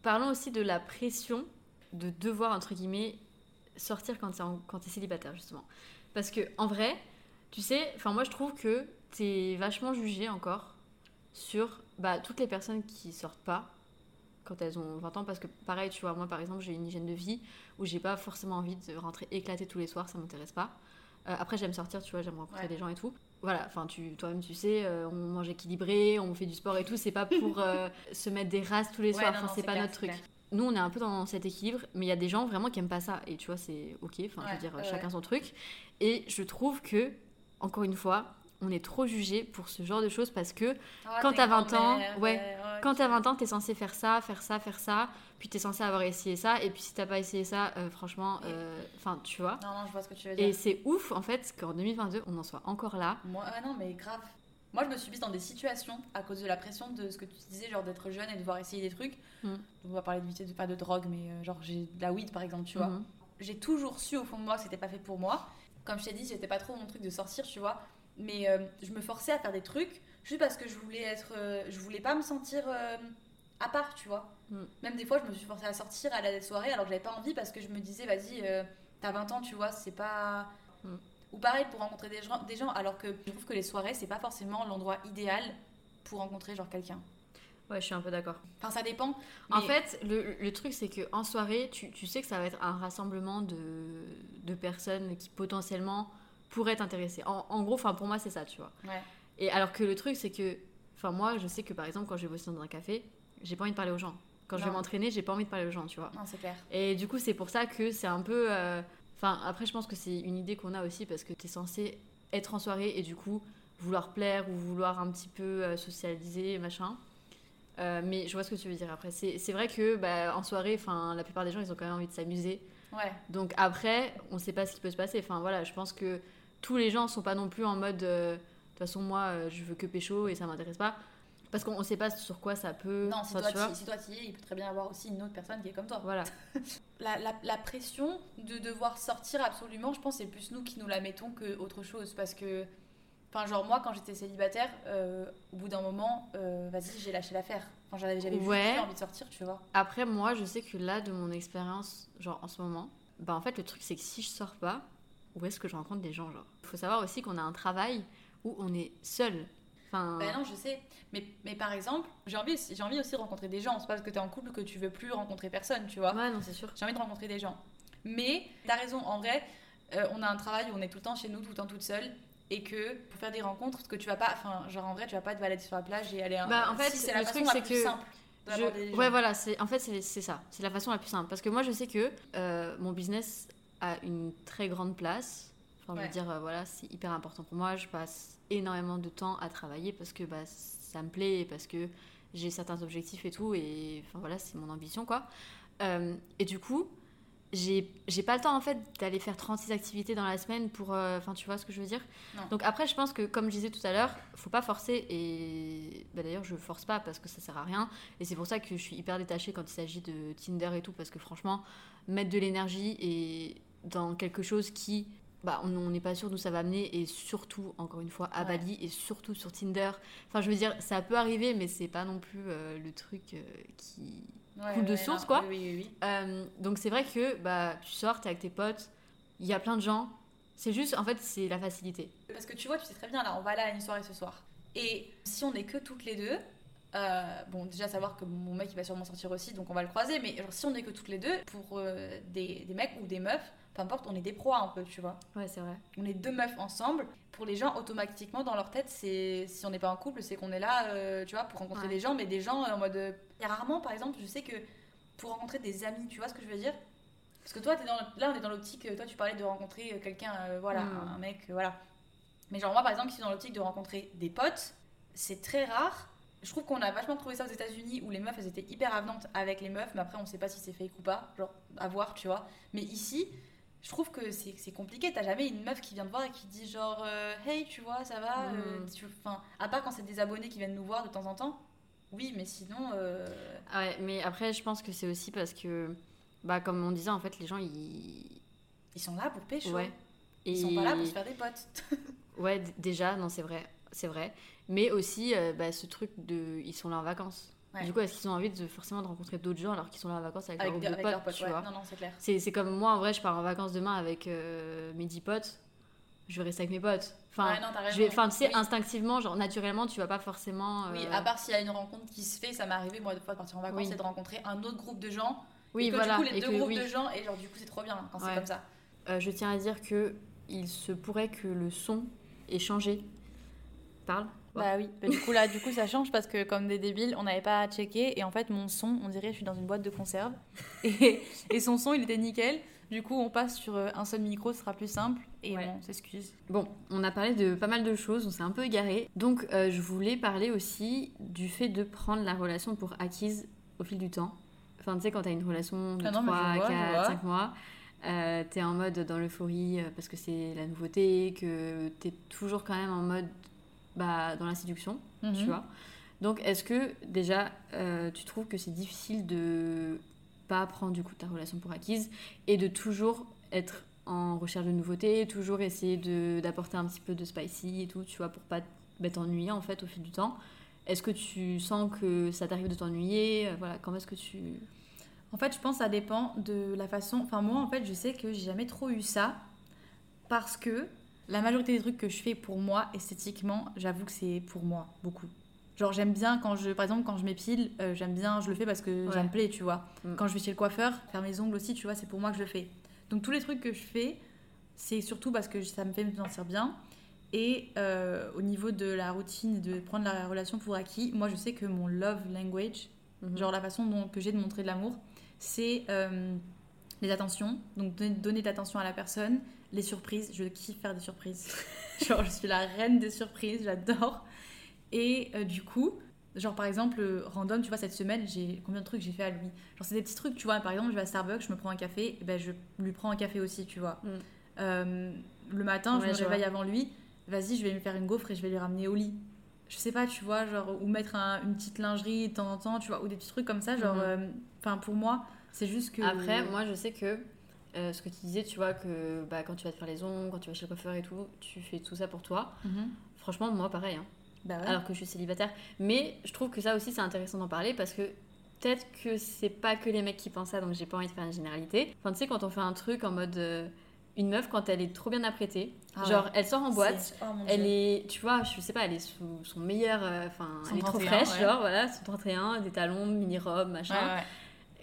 Parlons aussi de la pression de devoir, entre guillemets, sortir quand t'es t'es célibataire, justement. Parce que, en vrai, tu sais, enfin, moi, je trouve que t'es vachement jugé encore sur bah, toutes les personnes qui sortent pas quand elles ont 20 ans. Parce que, pareil, tu vois, moi, par exemple, j'ai une hygiène de vie où j'ai pas forcément envie de rentrer éclater tous les soirs, ça m'intéresse pas. Euh, après, j'aime sortir, tu vois, j'aime rencontrer Ouais. des gens et tout. Voilà, enfin, tu, toi-même, tu sais, euh, on mange équilibré, on fait du sport et tout. C'est pas pour euh, [laughs] se mettre des races tous les Ouais, soirs. Enfin, c'est pas clair, notre truc. clair. Nous, on est un peu dans cet équilibre, mais il y a des gens vraiment qui aiment pas ça. Et tu vois, c'est ok. Enfin, je veux dire, ouais, chacun son truc. Et je trouve que, encore une fois, on est trop jugé pour ce genre de choses parce que Ah, Quand t'as 20 ans, ouais. quand t'as 20 ans, t'es censé faire ça, faire ça, faire ça. Puis t'es censé avoir essayé ça. Et puis si t'as pas essayé ça, euh, franchement, euh, enfin, tu vois. Non, non, je vois ce que tu veux dire. Et c'est ouf, en fait, qu'en 2022, on en soit encore là. Moi, ah non, mais grave. Moi, je me suis mise dans des situations à cause de la pression de ce que tu disais, genre d'être jeune et de devoir essayer des trucs. Mm. On va parler de pas de drogue, mais euh, genre j'ai de la weed par exemple, tu vois. Mhm. J'ai toujours su au fond de moi que c'était pas fait pour moi. Comme je t'ai dit, c'était pas trop mon truc de sortir, tu vois. Mais euh, je me forçais à faire des trucs juste parce que je voulais être. euh, je voulais pas me sentir euh, à part, tu vois. Mm. Même des fois, je me suis forcée à sortir, à des soirées alors que j'avais pas envie parce que je me disais, vas-y, euh, t'as 20 ans, tu vois, c'est pas. Mm. Ou pareil pour rencontrer des gens, des gens, alors que je trouve que les soirées, c'est pas forcément l'endroit idéal pour rencontrer genre quelqu'un. Ouais, je suis un peu d'accord. Enfin, ça dépend. En fait, le, le truc, c'est que en soirée, tu, tu sais que ça va être un rassemblement de, de personnes qui potentiellement pourraient t'intéresser. En, en gros, enfin, pour moi, c'est ça, tu vois. Ouais. Et alors que le truc, c'est que, enfin, moi, je sais que par exemple, quand je vais bosser dans un café, j'ai pas envie de parler aux gens. Quand je vais m'entraîner, j'ai pas envie de parler aux gens, tu vois. Non, c'est clair. Et du coup, c'est pour ça que c'est un peu. euh, Enfin, après, je pense que c'est une idée qu'on a aussi parce que tu es censé être en soirée et du coup vouloir plaire ou vouloir un petit peu euh, socialiser, machin. Euh, mais je vois ce que tu veux dire après. C'est c'est vrai que bah, en soirée, enfin, la plupart des gens, ils ont quand même envie de s'amuser. Ouais. Donc après, on sait pas ce qui peut se passer. Enfin voilà, je pense que tous les gens sont pas non plus en mode. euh, De toute façon, moi, euh, je veux que pécho et ça m'intéresse pas. Parce qu'on on sait pas sur quoi ça peut. Non, si toi, tu si toi t'y es, il peut très bien y avoir aussi une autre personne qui est comme toi. Voilà. [laughs] La, la- la pression de devoir sortir absolument, je pense que c'est plus nous qui nous la mettons que autre chose. Parce que, enfin, genre moi, quand j'étais célibataire, euh, au bout d'un moment, euh, vas-y, j'ai lâché l'affaire. Enfin, j'avais j'avais juste Ouais. plus envie de sortir, tu vois. Après, moi, je sais que là, de mon expérience, genre en ce moment, bah en fait, le truc, c'est que si je sors pas, où est-ce que je rencontre des gens, genre Il faut savoir aussi qu'on a un travail où on est seul. Enfin, Ben non, je sais. Mais, mais par exemple, j'ai envie, aussi- j'ai envie aussi de rencontrer des gens. C'est pas parce que t'es en couple que tu veux plus rencontrer personne, tu vois. ouais, non, c'est sûr. J'ai envie de rencontrer des gens. Mais t'as raison, en vrai, euh, on a un travail où on est tout le temps chez nous, tout le temps toute seule. et que pour faire des rencontres, que tu vas pas, enfin, genre en vrai, tu vas pas te balader sur la plage et aller. Bah, en fait, si, c'est la le façon truc, la c'est plus que simple Je-. Ouais, voilà, c'est en fait c'est c'est ça, c'est la façon la plus simple parce que moi je sais que euh, mon business a une très grande place. Enfin, je veux dire, euh, voilà, c'est hyper important pour moi. Je passe énormément de temps à travailler parce que bah, ça me plaît et parce que j'ai certains objectifs et tout et enfin voilà, c'est mon ambition quoi. Euh, et du coup, j'ai pas le temps en fait d'aller faire 36 activités dans la semaine pour euh, enfin tu vois ce que je veux dire? Non. donc après je pense que comme je disais tout à l'heure faut pas forcer et bah, d'ailleurs je force pas parce que ça sert à rien et c'est pour ça que je suis hyper détachée quand il s'agit de Tinder et tout parce que franchement mettre de l'énergie et dans quelque chose qui bah, on n'est pas sûr d'où ça va amener et surtout encore une fois à Ouais. Bali et surtout sur Tinder enfin je veux dire ça peut arriver mais c'est pas non plus euh, le truc euh, qui Ouais, coule de ouais, source, non, quoi. Oui, oui, oui. euh, donc c'est vrai que bah, tu sors, t'es avec tes potes, il y a plein de gens. C'est juste, en fait, c'est la facilité. Parce que tu vois, tu sais très bien, là, on va aller à une soirée ce soir. Et si on est que toutes les deux, euh, bon, déjà savoir que mon mec il va sûrement sortir aussi, donc on va le croiser, mais genre, si on est que toutes les deux, pour euh, des, des mecs ou des meufs, peu importe, on est des proies un peu, tu vois. Ouais, c'est vrai. On est deux meufs ensemble. Pour les gens, automatiquement, dans leur tête, c'est si on n'est pas en couple, c'est qu'on est là, euh, tu vois, pour rencontrer Ouais. des gens, mais des gens euh, en mode. Il y a rarement, par exemple, je sais que pour rencontrer des amis, tu vois ce que je veux dire? Parce que toi, dans, là, on est dans l'optique, euh, toi, tu parlais de rencontrer quelqu'un, euh, voilà, Mm. un mec, euh, voilà. Mais genre, moi, par exemple, qui suis dans l'optique de rencontrer des potes, c'est très rare. Je trouve qu'on a vachement trouvé ça aux États-Unis où les meufs elles étaient hyper avenantes avec les meufs, mais après on sait pas si c'est fake ou pas, genre à voir, tu vois. Mais ici, je trouve que c'est compliqué. T'as jamais une meuf qui vient te voir et qui dit genre euh, hey, tu vois, ça va euh, tu- Enfin, à part quand c'est des abonnés qui viennent nous voir de temps en temps. Oui, mais sinon. euh, Ah ouais, mais après, je pense que c'est aussi parce que, bah, comme on disait, en fait, les gens, ils. Ils sont là pour pécho. Ouais. Ils sont pas là pour se faire des potes. [laughs] Ouais, déjà, non, c'est vrai. C'est vrai. Mais aussi, euh, bah, ce truc de. Ils sont là en vacances. Ouais. Du coup, est-ce qu'ils ont envie de forcément de rencontrer d'autres gens alors qu'ils sont là en vacances avec, avec, leur groupe de potes, potes, tu ouais. vois Non, non, c'est clair. C'est c'est comme moi, en vrai, je pars en vacances demain avec euh, mes 10 potes. Je vais rester avec mes potes. Enfin, Ouais, non, t'as je vais, raison. enfin, tu sais, Oui. instinctivement, genre naturellement, tu vas pas forcément. euh, Oui, à part s'il y a une rencontre qui se fait, ça m'est arrivé moi deux fois de partir en vacances Oui. et de rencontrer un autre groupe de gens. Oui, et que voilà. du coup, les et deux que, groupes oui. de gens, et genre du coup, c'est trop bien quand c'est comme ça. Euh, je tiens à dire que il se pourrait que le son ait changé. Parle. Bah oui, Bah, du coup là, du coup ça change parce que comme des débiles, on n'avait pas checké et en fait mon son, on dirait je suis dans une boîte de conserve [laughs] et, et son son il était nickel. Du coup on passe sur euh, un seul micro, ce sera plus simple et Ouais. on s'excuse. Bon, on a parlé de pas mal de choses, on s'est un peu égaré. Donc, euh, je voulais parler aussi du fait de prendre la relation pour acquise au fil du temps. Enfin, tu sais, quand t'as une relation de Ah non, mais 3, je vois, je 4, vois. 5 mois, euh, t'es en mode dans l'euphorie parce que c'est la nouveauté, que t'es toujours quand même en mode bah, dans la séduction, tu Mhm. vois. Donc, est-ce que déjà, euh, tu trouves que c'est difficile de pas prendre du coup ta relation pour acquise et de toujours être en recherche de nouveautés, toujours essayer d'apporter un petit peu de spicy et tout, tu vois, pour pas t'ennuyer en fait au fil du temps? Est-ce que tu sens que ça t'arrive de t'ennuyer? Euh, Voilà, comment est-ce que tu... En fait, je pense que ça dépend de la façon. Enfin, moi, en fait, je sais que j'ai jamais trop eu ça parce que la majorité des trucs que je fais pour moi, esthétiquement, j'avoue que c'est pour moi, beaucoup. Genre, j'aime bien quand je. Par exemple, quand je m'épile, euh, j'aime bien, je le fais parce que Ouais. ça me plaît, tu vois. Mm. Quand je vais chez le coiffeur, faire mes ongles aussi, tu vois, c'est pour moi que je le fais. Donc, tous les trucs que je fais, c'est surtout parce que ça me fait me sentir bien. Et euh, au niveau de la routine, de prendre la relation pour acquis, moi, je sais que mon love language, Mhm. genre la façon dont, que j'ai de montrer de l'amour, c'est euh, les attentions. Donc donner, donner de l'attention à la personne, les surprises. Je kiffe faire des surprises. [laughs] genre je suis la reine des surprises, j'adore. Et euh, du coup, genre par exemple, euh, random, tu vois, cette semaine, j'ai combien de trucs j'ai fait à lui? Genre c'est des petits trucs, tu vois. Par exemple, je vais à Starbucks, je me prends un café, et ben je lui prends un café aussi, tu vois. Mm. Euh, le matin, Ouais, je me je réveille vois. avant lui, vas-y, je vais lui faire une gaufre et je vais lui ramener au lit je sais pas, tu vois, genre, ou mettre un- une petite lingerie de temps en temps, tu vois, ou des petits trucs comme ça, genre, Mhm. euh, enfin, pour moi, c'est juste que. Après, moi, je sais que euh, ce que tu disais, tu vois, que bah, quand tu vas te faire les ongles, quand tu vas chez le coiffeur et tout, tu fais tout ça pour toi. Mhm. Franchement, moi, pareil. hein. Bah ouais. alors que je suis célibataire. Mais je trouve que ça aussi c'est intéressant d'en parler parce que peut-être que c'est pas que les mecs qui pensent ça, donc j'ai pas envie de faire une généralité. Enfin, tu sais, quand on fait un truc en mode. euh, une meuf, quand elle est trop bien apprêtée, Ah genre ouais. elle sort en boîte, oh elle est, tu vois, je sais pas, elle est sous son meilleur. euh, Enfin, elle est trop 31, fraîche, ouais. genre, voilà, son 31, des talons, mini-robe, machin. Ouais, ouais.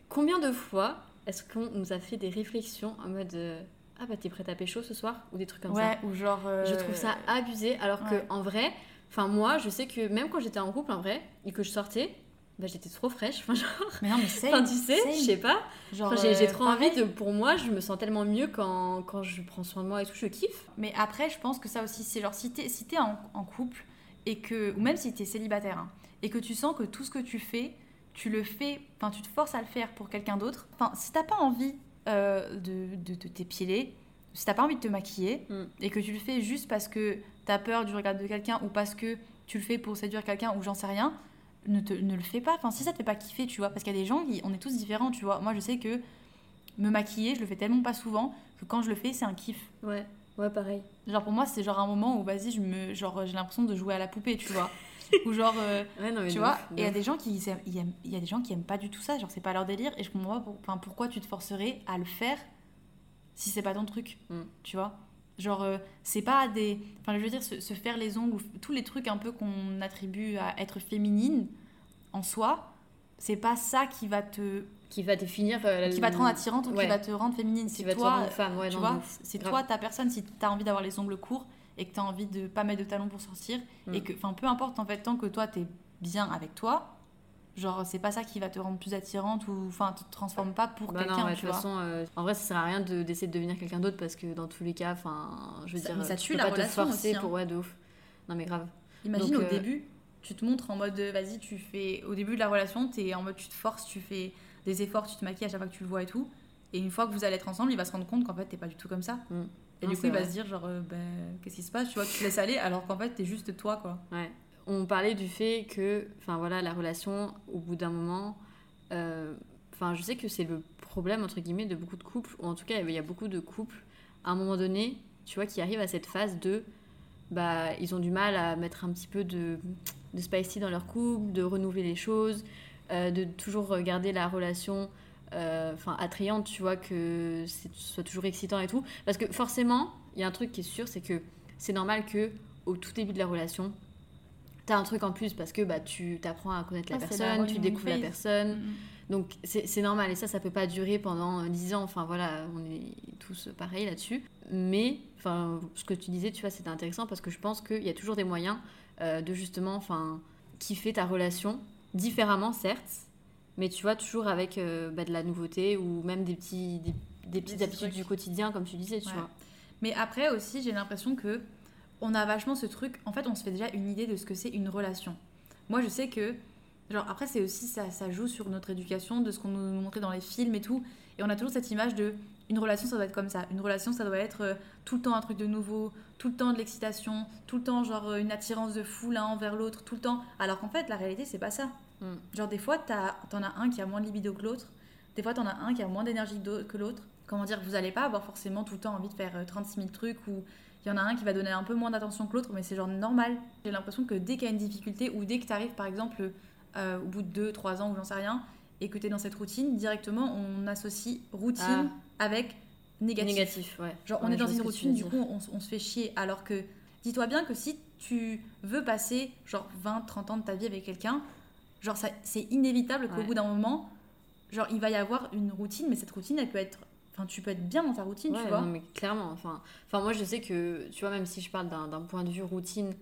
Combien de fois est-ce qu'on nous a fait des réflexions en mode. euh, ah bah t'es prête à pécho ce soir ou des trucs comme ouais, ça. ou genre. euh, Je trouve ça abusé alors ouais. que en vrai, enfin moi je sais que même quand j'étais en couple en vrai et que je sortais, bah j'étais trop fraîche. [laughs] Enfin, genre, Mais non, mais enfin, tu sais, je sais pas. Genre, Enfin, j'ai euh, trop pareil. envie de. Pour moi, je me sens tellement mieux quand, quand je prends soin de moi et tout, je kiffe. Mais après, je pense que ça aussi, c'est genre si t'es si en couple et que. Ou même si t'es célibataire, hein, et que tu sens que tout ce que tu fais, tu le fais. Enfin, tu te forces à le faire pour quelqu'un d'autre. Enfin, si t'as pas envie euh, de, de, de t'épiler, si t'as pas envie de te maquiller, Mm. et que tu le fais juste parce que t'as peur du regard de quelqu'un ou parce que tu le fais pour séduire quelqu'un ou j'en sais rien, ne, te, ne le fais pas. Enfin, si ça te fait pas kiffer, tu vois, parce qu'il y a des gens qui. On est tous différents, tu vois. Moi, je sais que me maquiller, je le fais tellement pas souvent que quand je le fais, c'est un kiff. Ouais, ouais, pareil. Genre pour moi c'est genre un moment où vas-y je me genre j'ai l'impression de jouer à la poupée tu vois [laughs] ou genre euh, [laughs] Ouais, non, mais tu vois il y a des gens qui il y a des gens qui aiment pas du tout ça genre c'est pas leur délire et je comprends pas pour- enfin, pourquoi tu te forcerais à le faire si c'est pas ton truc Mm. tu vois? Genre euh, c'est pas des enfin je veux dire se, se faire les ongles tous les trucs un peu qu'on attribue à être féminine en soi c'est pas ça qui va te Qui va définir. euh, qui va te rendre attirante ou ouais. qui va te rendre féminine c'est te toi rendre femme, ouais, tu non, vois, c'est toi ta personne si t'as envie d'avoir les ongles courts et que t'as envie de pas mettre de talons pour sortir Mm. et que enfin peu importe en fait tant que toi t'es bien avec toi genre c'est pas ça qui va te rendre plus attirante ou enfin te transforme pas pour Bah quelqu'un ouais, de tu toute vois façon, euh, en vrai, ça sert à rien de- d'essayer de devenir quelqu'un d'autre parce que dans tous les cas, enfin, je veux Ça- dire, mais ça tu peux la pas te relation forcer aussi, hein. pour ouais, de ouf. Non mais grave. imagine Donc, au euh, début tu te montres en mode vas-y tu fais au début de la relation t'es en mode tu te forces tu fais des efforts tu te maquilles à chaque fois que tu le vois et tout et une fois que vous allez être ensemble il va se rendre compte qu'en fait t'es pas du tout comme ça Mm. Et Non, du coup il va se dire genre euh, ben qu'est-ce qui se passe tu vois tu te laisses aller alors qu'en fait t'es juste toi quoi Ouais. On parlait du fait que, enfin voilà, la relation, au bout d'un moment, euh, enfin, je sais que c'est le problème entre guillemets de beaucoup de couples, ou en tout cas, il y a beaucoup de couples, à un moment donné, tu vois, qui arrivent à cette phase de, bah, ils ont du mal à mettre un petit peu de, de spicy dans leur couple, de renouveler les choses, euh, de toujours garder la relation. Euh, Enfin, attrayante, tu vois, que c'est- ce soit toujours excitant et tout. Parce que forcément, il y a un truc qui est sûr, c'est que c'est normal que au tout début de la relation, t'as un truc en plus parce que bah, tu t'apprends à connaître la Ah, la personne, tu découvres la personne. Mm, mm. Donc c'est normal et ça, ça peut pas durer pendant euh, 10 ans. Enfin voilà, on est tous pareils là-dessus. Mais enfin, ce que tu disais, tu vois, c'était intéressant parce que je pense qu'il y a toujours des moyens euh, de justement, enfin, kiffer ta relation différemment, certes, mais tu vois, toujours avec euh, bah, de la nouveauté ou même des petits, des, des petites habitudes trucs. du quotidien, comme tu disais, tu Ouais. vois. Mais après aussi, j'ai l'impression que on a vachement ce truc. En fait, on se fait déjà une idée de ce que c'est une relation. Moi, je sais que, genre, après, c'est aussi ça, ça joue sur notre éducation, de ce qu'on nous montrait dans les films et tout. Et on a toujours cette image de une relation, ça doit être comme ça. Une relation, ça doit être euh, tout le temps un truc de nouveau, tout le temps de l'excitation, tout le temps genre euh, une attirance de fou l'un envers l'autre, tout le temps. Alors qu'en fait, la réalité, c'est pas ça. Mm. Genre, des fois, t'en as un qui a moins de libido que l'autre. Des fois, t'en as un qui a moins d'énergie que l'autre. Comment dire, vous allez pas avoir forcément tout le temps envie de faire euh, 36 000 trucs ou il y en a un qui va donner un peu moins d'attention que l'autre, mais c'est genre normal. J'ai l'impression que dès qu'il y a une difficulté ou dès que tu arrives par exemple euh, au bout de 2, 3 ans ou j'en sais rien, et que tu es dans cette routine, directement on associe routine avec négatif. Négatif, ouais. Genre on Ouais, est dans une routine, du coup on, on se fait chier. Alors que dis-toi bien que si tu veux passer genre 20, 30 ans de ta vie avec quelqu'un, genre c'est inévitable qu'au Ouais. bout d'un moment, genre il va y avoir une routine, mais cette routine elle peut être... Enfin tu peux être bien dans ta routine, Ouais, tu vois. non, mais clairement. Enfin, enfin, moi, je sais que, tu vois, même si je parle d'un point de vue routine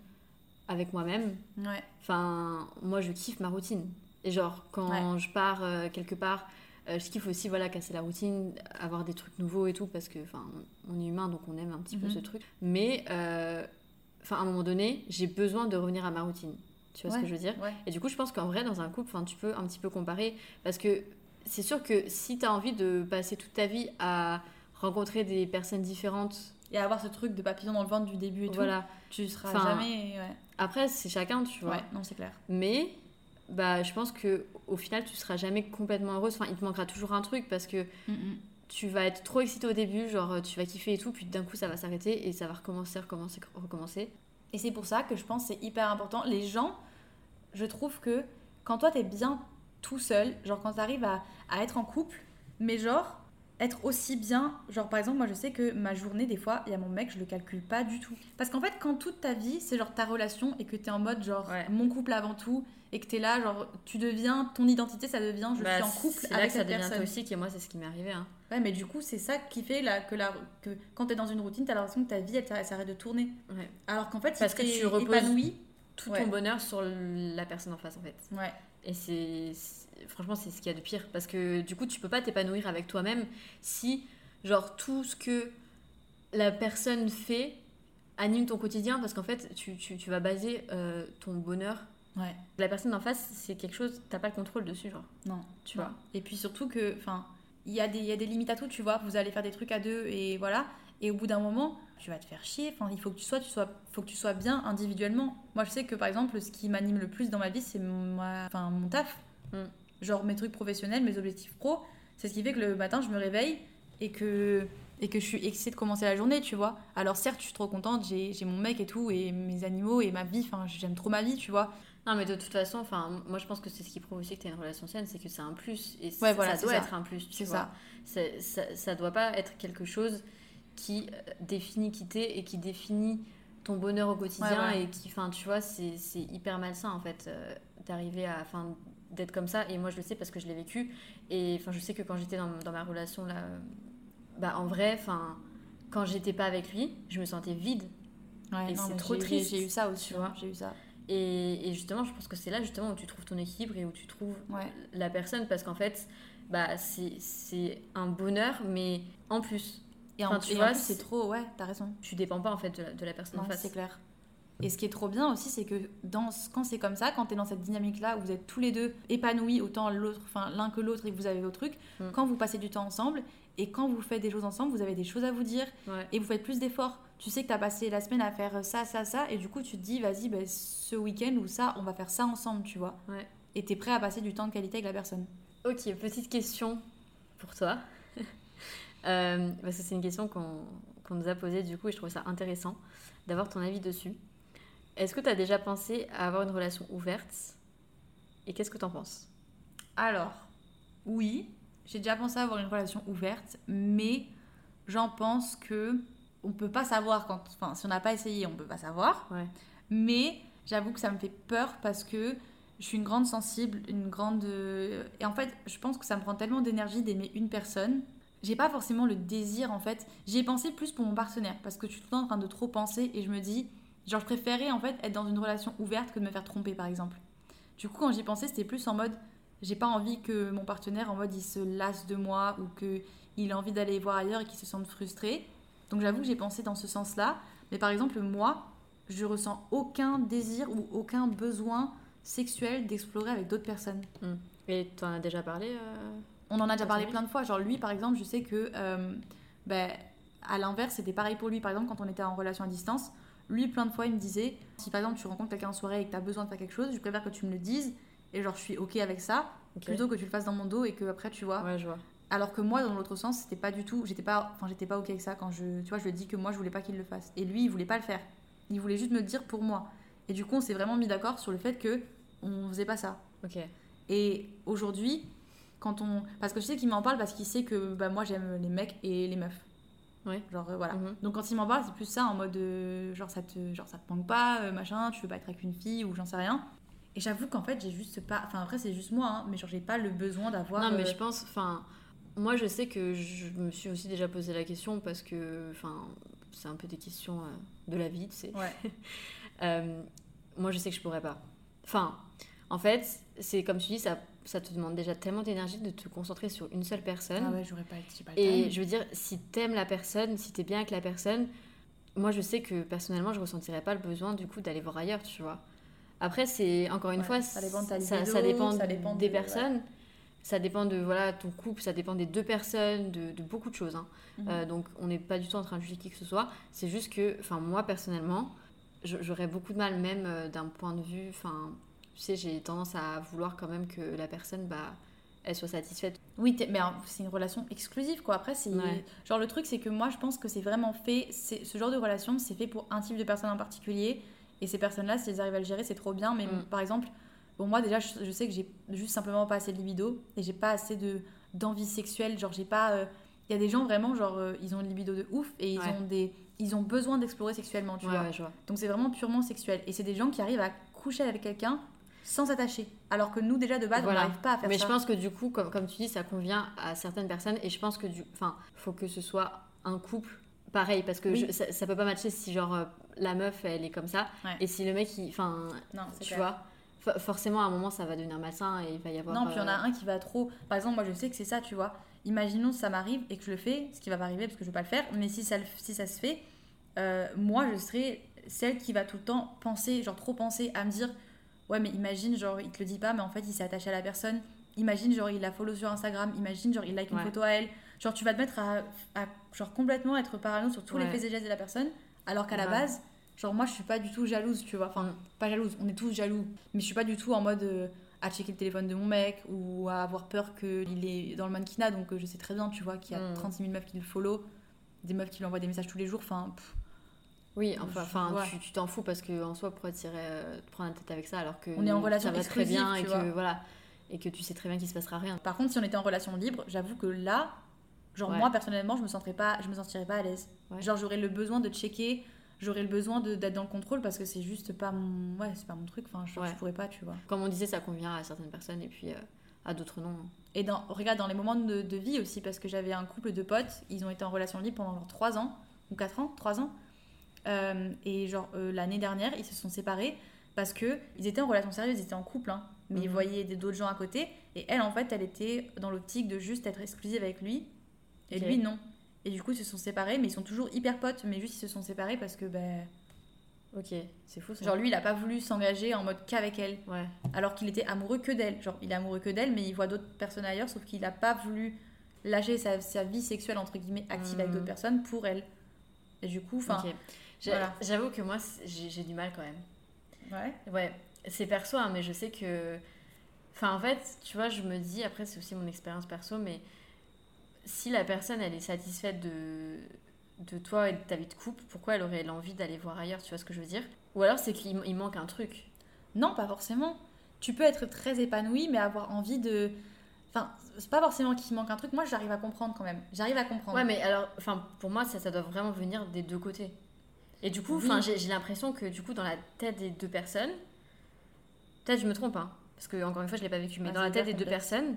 avec moi-même, Ouais. enfin, moi, je kiffe ma routine. Et genre, quand je pars euh, quelque part, euh, je kiffe aussi, voilà, casser la routine, avoir des trucs nouveaux et tout, parce que, enfin, on est humain, donc on aime un petit peu Mhm. ce truc. Mais, euh, enfin, à un moment donné, j'ai besoin de revenir à ma routine. Tu vois ce que je veux dire Ouais. Et du coup, je pense qu'en vrai, dans un couple, tu peux un petit peu comparer. Parce que c'est sûr que si tu as envie de passer toute ta vie à rencontrer des personnes différentes, Et avoir ce truc de papillon dans le ventre du début et tout, voilà. tu seras Enfin, jamais... Ouais. Après, c'est chacun, tu vois. ouais, non c'est clair. Mais bah, je pense que au final, tu seras jamais complètement heureuse. Enfin, il te manquera toujours un truc parce que tu vas être trop excitée au début, genre tu vas kiffer et tout, puis d'un coup, ça va s'arrêter et ça va recommencer, recommencer, recommencer. Et c'est pour ça que je pense que c'est hyper important. Les gens, je trouve que quand toi t'es bien tout seul, genre quand t'arrives à, à être en couple, mais genre être aussi bien. Genre, par exemple, moi, je sais que ma journée, des fois, il y a mon mec, je le calcule pas du tout. Parce qu'en fait, quand toute ta vie, c'est genre ta relation et que t'es en mode, genre, Ouais. mon couple avant tout, et que t'es là, genre, tu deviens, ton identité, ça devient, je Bah, suis en couple c'est là avec que ça devient personne. toxique et moi c'est ce qui m'est arrivé. Hein. Ouais, mais du coup, c'est ça qui fait là, que, la, que quand t'es dans une routine, t'as l'impression que ta vie, elle, elle s'arrête de tourner. Ouais. Alors qu'en fait, Parce si que t'es tu reposes épanoui, Tout Ouais. ton bonheur sur la personne en face en fait. ouais. Et c'est franchement c'est ce qu'il y a de pire parce que du coup tu peux pas t'épanouir avec toi-même si genre tout ce que la personne fait anime ton quotidien parce qu'en fait tu, tu- tu vas baser euh, ton bonheur Ouais. la personne en face c'est quelque chose t'as pas le contrôle dessus genre Non. tu Non. vois Et puis surtout que, enfin, il y, a des- il y a des limites à tout, tu vois. Vous allez faire des trucs à deux et voilà. Et au bout d'un moment, tu vas te faire chier. Enfin, il faut que tu sois, tu sois, faut que tu sois bien individuellement. Moi, je sais que par exemple, ce qui m'anime le plus dans ma vie, c'est ma- enfin, mon taf. Mm. Genre mes trucs professionnels, mes objectifs pro. C'est ce qui fait que le matin, je me réveille et que et que je suis excitée de commencer la journée, tu vois. Alors certes, je suis trop contente, j'ai mon mec et tout, et mes animaux et ma vie, enfin, j'aime trop ma vie, tu vois. non mais de toute façon enfin moi je pense que c'est ce qui prouve aussi que t'as une relation saine c'est que c'est un plus et Ouais, voilà, ça doit ça. être un plus tu vois ça. Ça. ça doit pas être quelque chose qui euh, définit qui t'es et qui définit ton bonheur au quotidien Ouais, ouais. et qui, enfin, tu vois, c'est hyper malsain en fait euh, d'arriver à, enfin, d'être comme ça. Et moi, je le sais parce que je l'ai vécu. Et enfin, je sais que quand j'étais dans, dans ma relation là, euh, bah, en vrai, enfin, quand j'étais pas avec lui, je me sentais vide. Ouais, Et c'est trop triste, J'ai eu ça aussi, tu vois. hein, J'ai eu ça. Et, et justement, je pense que c'est là justement où tu trouves ton équilibre et où tu trouves la personne parce qu'en fait, bah, c'est un bonheur, mais en plus, Et en, Enfin, tu et en vois, plus, c'est trop, ouais, t'as raison. tu dépends pas en fait de la, de la personne en face. c'est clair. Et ce qui est trop bien aussi, c'est que dans, ce- quand c'est comme ça, quand t'es dans cette dynamique-là, où vous êtes tous les deux épanouis, autant l'autre, enfin l'un que l'autre, et que vous avez vos trucs, Mm. quand vous passez du temps ensemble, et quand vous faites des choses ensemble, vous avez des choses à vous dire, Ouais. et vous faites plus d'efforts. Tu sais que t'as passé la semaine à faire ça, ça, ça, et du coup tu te dis, vas-y, ben, ce week-end ou ça, on va faire ça ensemble, tu vois. Ouais. Et t'es prêt à passer du temps de qualité avec la personne. Ok, petite question pour toi. Euh, parce que c'est une question qu'on nous a posée du coup et je trouve ça intéressant d'avoir ton avis dessus. Est-ce que tu as déjà pensé à avoir une relation ouverte et qu'est-ce que tu en penses? Alors, oui, j'ai déjà pensé à avoir une relation ouverte, mais j'en pense que on peut pas savoir quand. Enfin, si on n'a pas essayé, on peut pas savoir. Ouais. Mais j'avoue que ça me fait peur parce que je suis une grande sensible, une grande. Et en fait, je pense que ça me prend tellement d'énergie d'aimer une personne. J'ai pas forcément le désir en fait. J'y ai pensé plus pour mon partenaire parce que je suis tout le temps en train de trop penser et je me dis, genre, je préférais en fait être dans une relation ouverte que de me faire tromper par exemple. Du coup, quand j'y pensais, c'était plus en mode, j'ai pas envie que mon partenaire en mode il se lasse de moi ou que il a envie d'aller voir ailleurs et qu'il se sente frustré. Donc j'avoue que j'ai pensé dans ce sens-là. Mais par exemple, moi, je ressens aucun désir ou aucun besoin sexuel d'explorer avec d'autres personnes. Et tu en as déjà parlé euh On en a déjà Ton parlé plein de fois. Genre lui, par exemple, je sais que, euh, ben, à l'inverse, c'était pareil pour lui. Par exemple, quand on était en relation à distance, lui, plein de fois, il me disait, si par exemple tu rencontres quelqu'un en soirée et que tu as besoin de faire quelque chose, je préfère que tu me le dises. Et genre, je suis ok avec ça, Ok. plutôt que tu le fasses dans mon dos et que après, tu vois. Ouais, je vois. Alors que moi, dans l'autre sens, c'était pas du tout. J'étais pas, enfin, j'étais pas ok avec ça quand je, tu vois, je lui dis que moi, je voulais pas qu'il le fasse. Et lui, il voulait pas le faire. Il voulait juste me le dire pour moi. Et du coup, on s'est vraiment mis d'accord sur le fait que on faisait pas ça. Ok. Et aujourd'hui, quand on, parce que je sais qu'il m'en parle parce qu'il sait que bah, moi, j'aime les mecs et les meufs. Ouais. Genre euh, voilà. Mhm. Donc quand il m'en parle, c'est plus ça en mode euh, genre ça te, genre ça te manque pas, euh, machin, tu veux pas être avec une fille ou j'en sais rien. Et j'avoue qu'en fait, j'ai juste pas, enfin après c'est juste moi, hein, mais genre j'ai pas le besoin d'avoir. Non, mais je pense, enfin, moi je sais que je me suis aussi déjà posé la question parce que, enfin, c'est un peu des questions de la vie, tu sais. Ouais. [laughs] Moi je sais que je pourrais pas. Enfin, en fait, c'est comme tu dis, ça, ça te demande déjà tellement d'énergie de te concentrer sur une seule personne. Ah ouais, j'aurais pas, pas le Et time. je veux dire, si t'aimes la personne, si t'es bien avec la personne, moi je sais que personnellement je ressentirais pas le besoin du coup d'aller voir ailleurs, tu vois. Après, c'est encore une Ouais, fois, ça dépend de ta ça, libido, ça dépend, ça dépend des de- personnes, ça dépend de voilà ton couple, ça dépend des deux personnes, de, de beaucoup de choses. hein. Mhm. Euh, donc on n'est pas du tout en train de juger qui que ce soit. C'est juste que, enfin moi personnellement, j'aurais beaucoup de mal même euh, d'un point de vue, enfin, tu sais, j'ai tendance à vouloir quand même que la personne, bah, elle soit satisfaite. Oui, mais c'est une relation exclusive quoi. Après, c'est Ouais. genre le truc, c'est que moi, je pense que c'est vraiment fait. c'est- Ce genre de relation, c'est fait pour un type de personne en particulier. Et ces personnes-là, si elles arrivent à le gérer, c'est trop bien. Mais Mm. par exemple, bon, moi déjà, je, je sais que j'ai juste simplement pas assez de libido et j'ai pas assez de d'envie sexuelle. Genre, j'ai pas, euh, Il y a des gens vraiment, genre, euh, ils ont une libido de ouf et ils, Ouais. ont, des, ils ont besoin d'explorer sexuellement, tu Ouais, vois. Donc c'est vraiment purement sexuel. Et c'est des gens qui arrivent à coucher avec quelqu'un sans s'attacher. Alors que nous, déjà, de base, Voilà. on n'arrive pas à faire Mais ça. je pense que du coup, comme, comme tu dis, ça convient à certaines personnes et je pense que du, enfin, faut que ce soit un couple pareil parce que Oui. je- ça, ça peut pas matcher si genre euh, la meuf elle est comme ça Ouais. et si le mec il, enfin, Non, c'est tu clair. vois, fo- forcément à un moment ça va devenir malsain et il va y avoir. Non, puis il y en a euh, un qui va trop. Par exemple, moi je sais que c'est ça, tu vois. Imaginons ça m'arrive et que je le fais, ce qui va pas arriver parce que je vais pas le faire, mais si ça, si ça se fait, euh, moi je serai celle qui va tout le temps penser, genre trop penser à me dire Ouais, mais imagine, genre il te le dit pas, mais en fait il s'est attaché à la personne. Imagine, genre il la follow sur Instagram. Imagine, genre il like une Ouais. photo à elle. Genre tu vas te mettre à, à, genre complètement être parano sur tous les faits et gestes de la personne, alors qu'à la base, genre moi je suis pas du tout jalouse, tu vois. Enfin, Mm. pas jalouse, on est tous jaloux, mais je suis pas du tout en mode euh, à checker le téléphone de mon mec ou à avoir peur qu'il est dans le mannequinat, donc euh, je sais très bien, tu vois, qu'il y a Mm. 36 000 meufs qui le follow, des meufs qui lui envoient des messages tous les jours, enfin, pff, Oui, enfin, enfin ouais. tu t'en fous parce que en soi pourquoi tirer euh, te prendre la tête avec ça alors que On est en relation ça va très bien et tu que voilà et que tu sais très bien qu'il se passera rien. Par contre, si on était en relation libre, j'avoue que là, genre Ouais. moi personnellement, je me sentirais pas, je me sentirais pas à l'aise. Ouais. Genre j'aurais le besoin de checker, j'aurais le besoin d'être dans le contrôle parce que c'est juste pas mon, ouais, c'est pas mon truc. Enfin, je, Ouais. je pourrais pas, tu vois. Comme on disait, ça convient à certaines personnes et puis euh, à d'autres non. Et dans, regarde dans les moments de, de vie aussi, parce que j'avais un couple de potes, ils ont été en relation libre pendant genre 3 ans ou 4 ans, 3 ans. Euh, et genre euh, l'année dernière, ils se sont séparés parce que ils étaient en relation sérieuse, ils étaient en couple, hein, mais ils Mhm. voyaient d'autres gens à côté. Et elle, en fait, elle était dans l'optique de juste être exclusive avec lui, et lui non. Et du coup, ils se sont séparés, mais ils sont toujours hyper potes, mais juste ils se sont séparés parce que, ben, Ok, c'est fou ça. genre lui, il a pas voulu s'engager en mode qu'avec elle Ouais. alors qu'il était amoureux que d'elle. Genre, il est amoureux que d'elle, mais il voit d'autres personnes ailleurs, sauf qu'il n'a pas voulu lâcher sa, sa vie sexuelle, entre guillemets, active avec Mhm. d'autres personnes pour elle. Et du coup, enfin. Ok. Voilà. J'avoue que moi j'ai du mal quand même. Ouais. Ouais, c'est perso, hein, mais je sais que. Enfin, en fait, tu vois, je me dis, après, c'est aussi mon expérience perso, mais si la personne, elle est satisfaite de, de toi et de ta vie de couple, pourquoi elle aurait l'envie d'aller voir ailleurs, tu vois ce que je veux dire? Ou alors, c'est qu'il il manque un truc. Non, pas forcément. Tu peux être très épanoui, mais avoir envie de. Enfin, c'est pas forcément qu'il manque un truc. Moi, j'arrive à comprendre quand même. J'arrive à comprendre. Ouais, mais alors, enfin, pour moi, ça, ça doit vraiment venir des deux côtés. Et du coup, enfin, j'ai j'ai l'impression que du coup, dans la tête des deux personnes, peut-être je me trompe, hein, parce que encore une fois, je l'ai pas vécu, mais Ah, dans la tête des deux personnes,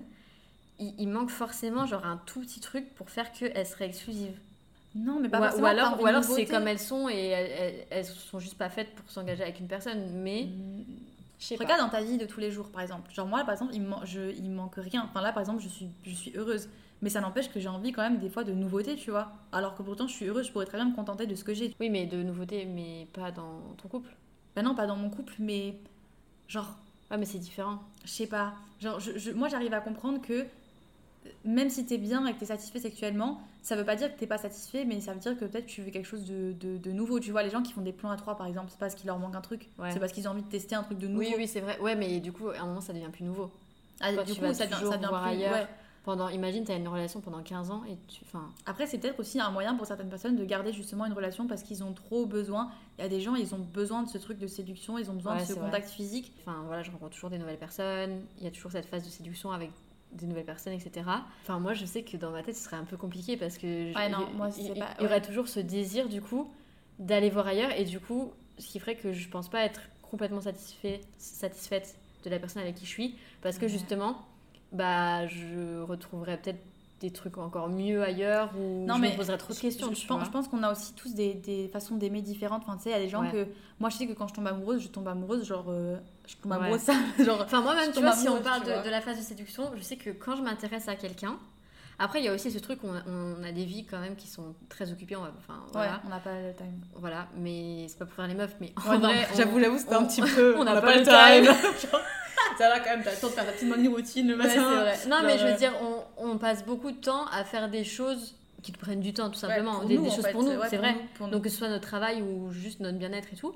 il, il manque forcément genre un tout petit truc pour faire qu'elles seraient exclusives. Non, mais Ou, pas ou par alors, ou alors c'est comme elles sont et elles, elles, elles sont juste pas faites pour s'engager avec une personne, mais Mm. je sais pas. Regarde dans ta vie de tous les jours, par exemple. Genre moi, par exemple, il me, je, il me manque rien. Enfin là, par exemple, je suis, je suis heureuse. Mais ça n'empêche que j'ai envie quand même des fois de nouveautés, tu vois. Alors que pourtant, je suis heureuse, je pourrais très bien me contenter de ce que j'ai. Oui, mais de nouveautés, mais pas dans ton couple. Ben non, pas dans mon couple, mais genre, Ouais, mais c'est différent. je sais pas. Genre, je, je- moi, j'arrive à comprendre que euh, même si t'es bien et que t'es satisfait sexuellement, ça veut pas dire que t'es pas satisfait, mais ça veut dire que peut-être tu veux quelque chose de, de- de nouveau. Tu vois, les gens qui font des plans à trois, par exemple, c'est parce qu'il leur manque un truc. Ouais. C'est parce qu'ils ont envie de tester un truc de nouveau. Oui, oui, c'est vrai. Ouais, mais du coup, à un moment, ça devient plus nouveau. Ah, Quand du coup, ça devient, ça devient plus. ouais. Pendant, imagine, t'as une relation pendant 15 ans et tu. Enfin, Après, c'est peut-être aussi un moyen pour certaines personnes de garder justement une relation parce qu'ils ont trop besoin. Il y a des gens, ils ont besoin de ce truc de séduction, ils ont besoin Ouais, de ce vrai. contact physique. enfin, voilà, je rencontre toujours des nouvelles personnes. Il y a toujours cette phase de séduction avec des nouvelles personnes, etc. Enfin, moi, je sais que dans ma tête, ce serait un peu compliqué parce que. je- Ouais, non, moi, il, pas- il y aurait toujours ce désir, du coup, d'aller voir ailleurs et du coup, ce qui ferait que je pense pas être complètement satisfait, satisfaite de la personne avec qui je suis parce que Ouais. justement, bah, je retrouverais peut-être des trucs encore mieux ailleurs ou Non, je mais me poserais trop de questions. Je, je pense, vois. je pense qu'on a aussi tous des, des façons d'aimer différentes. Enfin, tu sais, il y a des gens Ouais. que. Moi, je sais que quand je tombe amoureuse, je tombe amoureuse, genre. euh, je tombe Ouais. amoureuse, [laughs] ça. genre. Enfin, moi, même, Je tu tombe vois, si on parle de, la phase de séduction, je sais que quand je m'intéresse à quelqu'un, après, il y a aussi ce truc, on a, on a des vies quand même qui sont très occupées. on Enfin, voilà, Ouais, on n'a pas le time. voilà. Mais c'est pas pour faire les meufs, mais en vrai, [laughs] j'avoue, j'avoue, c'était un petit peu. [laughs] on n'a pas le time. Ça va quand même, t'as le temps de faire ta petite routine le Ouais, matin. vrai. Non, mais je veux dire, on, on passe beaucoup de temps à faire des choses qui te prennent du temps, tout simplement. Ouais, des, nous, des choses fait, pour nous, c'est pour vrai. nous. Donc, que ce soit notre travail ou juste notre bien-être et tout.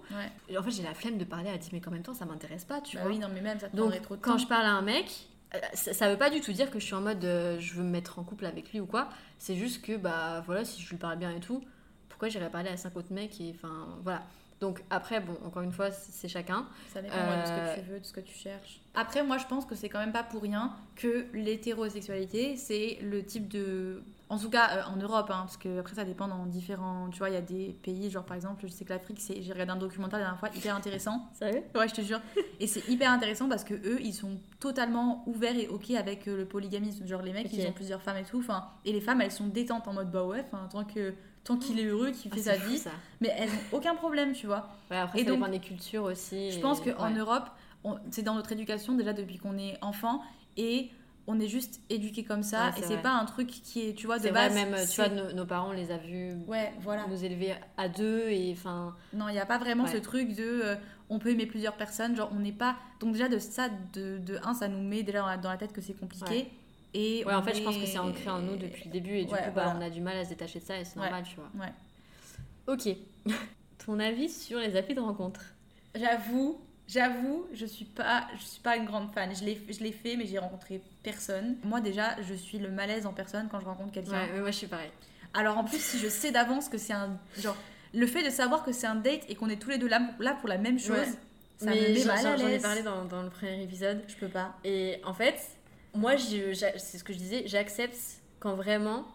Et en fait, j'ai la flemme de parler à 10 mecs en même temps, ça m'intéresse pas, tu Bah vois. oui, non, mais même ça te Donc, trop de quand temps. je parle à un mec, euh, ça, ça veut pas du tout dire que je suis en mode euh, je veux me mettre en couple avec lui ou quoi. C'est juste que, bah voilà, si je lui parle bien et tout, pourquoi j'irais parler à 5 autres mecs et enfin voilà. Donc après, bon, encore une fois, c'est chacun. Ça dépend de ce Euh, que tu veux, de ce que tu cherches. Après, moi, je pense que c'est quand même pas pour rien que l'hétérosexualité, c'est le type de. En tout cas, euh, en Europe, hein, parce que après ça dépend dans différents. Tu vois, il y a des pays, genre par exemple, je sais que l'Afrique, c'est. J'ai regardé un documentaire la dernière fois, hyper intéressant. [laughs] Sérieux? Ouais, je te jure. Et c'est hyper intéressant parce que eux, ils sont totalement ouverts et ok avec euh, le polygamisme. Genre les mecs, ils ont plusieurs femmes et tout. Enfin, et les femmes, elles sont détentes en mode bah ouais, enfin, tant que tant qu'il est heureux, qu'il Ah, fait sa vie. ça. Mais elles ont aucun problème, tu vois. Ouais, après, Et ça donc, dépend des cultures aussi. Je et- pense qu'en ouais. Europe, c'est dans notre éducation déjà depuis qu'on est enfant et on est juste éduqué comme ça Ouais, et c'est vrai. pas un truc qui est, tu vois, de C'est vrai, base. même, tu vois, nos, nos parents, on les a vus Ouais, voilà. nous élever à deux et enfin. Non, il n'y a pas vraiment Ouais. ce truc de euh, on peut aimer plusieurs personnes. Genre, on n'est pas. Donc, déjà, de ça, de, de un, ça nous met déjà dans la, dans la tête que c'est compliqué. Ouais. Et Ouais, en fait, je pense que est- c'est ancré en nous depuis le début et du Ouais, coup, bah, voilà. on a du mal à se détacher de ça et c'est normal, tu vois. Ouais. Ok. [laughs] Ton avis sur les applis de rencontre? J'avoue, j'avoue, je suis pas, je suis pas une grande fan. Je l'ai, fait, mais j'ai rencontré personne. Moi, déjà, je suis le malaise en personne quand je rencontre quelqu'un. Ouais, mais moi je suis pareil. Alors en plus, si je sais d'avance que c'est un genre le fait de savoir que c'est un date et qu'on est tous les deux là, là pour la même chose, Ouais. ça me mais met j'en mal à j'en ai parlé dans, dans le premier épisode. Je peux pas. Et en fait, moi, c'est ce que je disais, j'accepte quand vraiment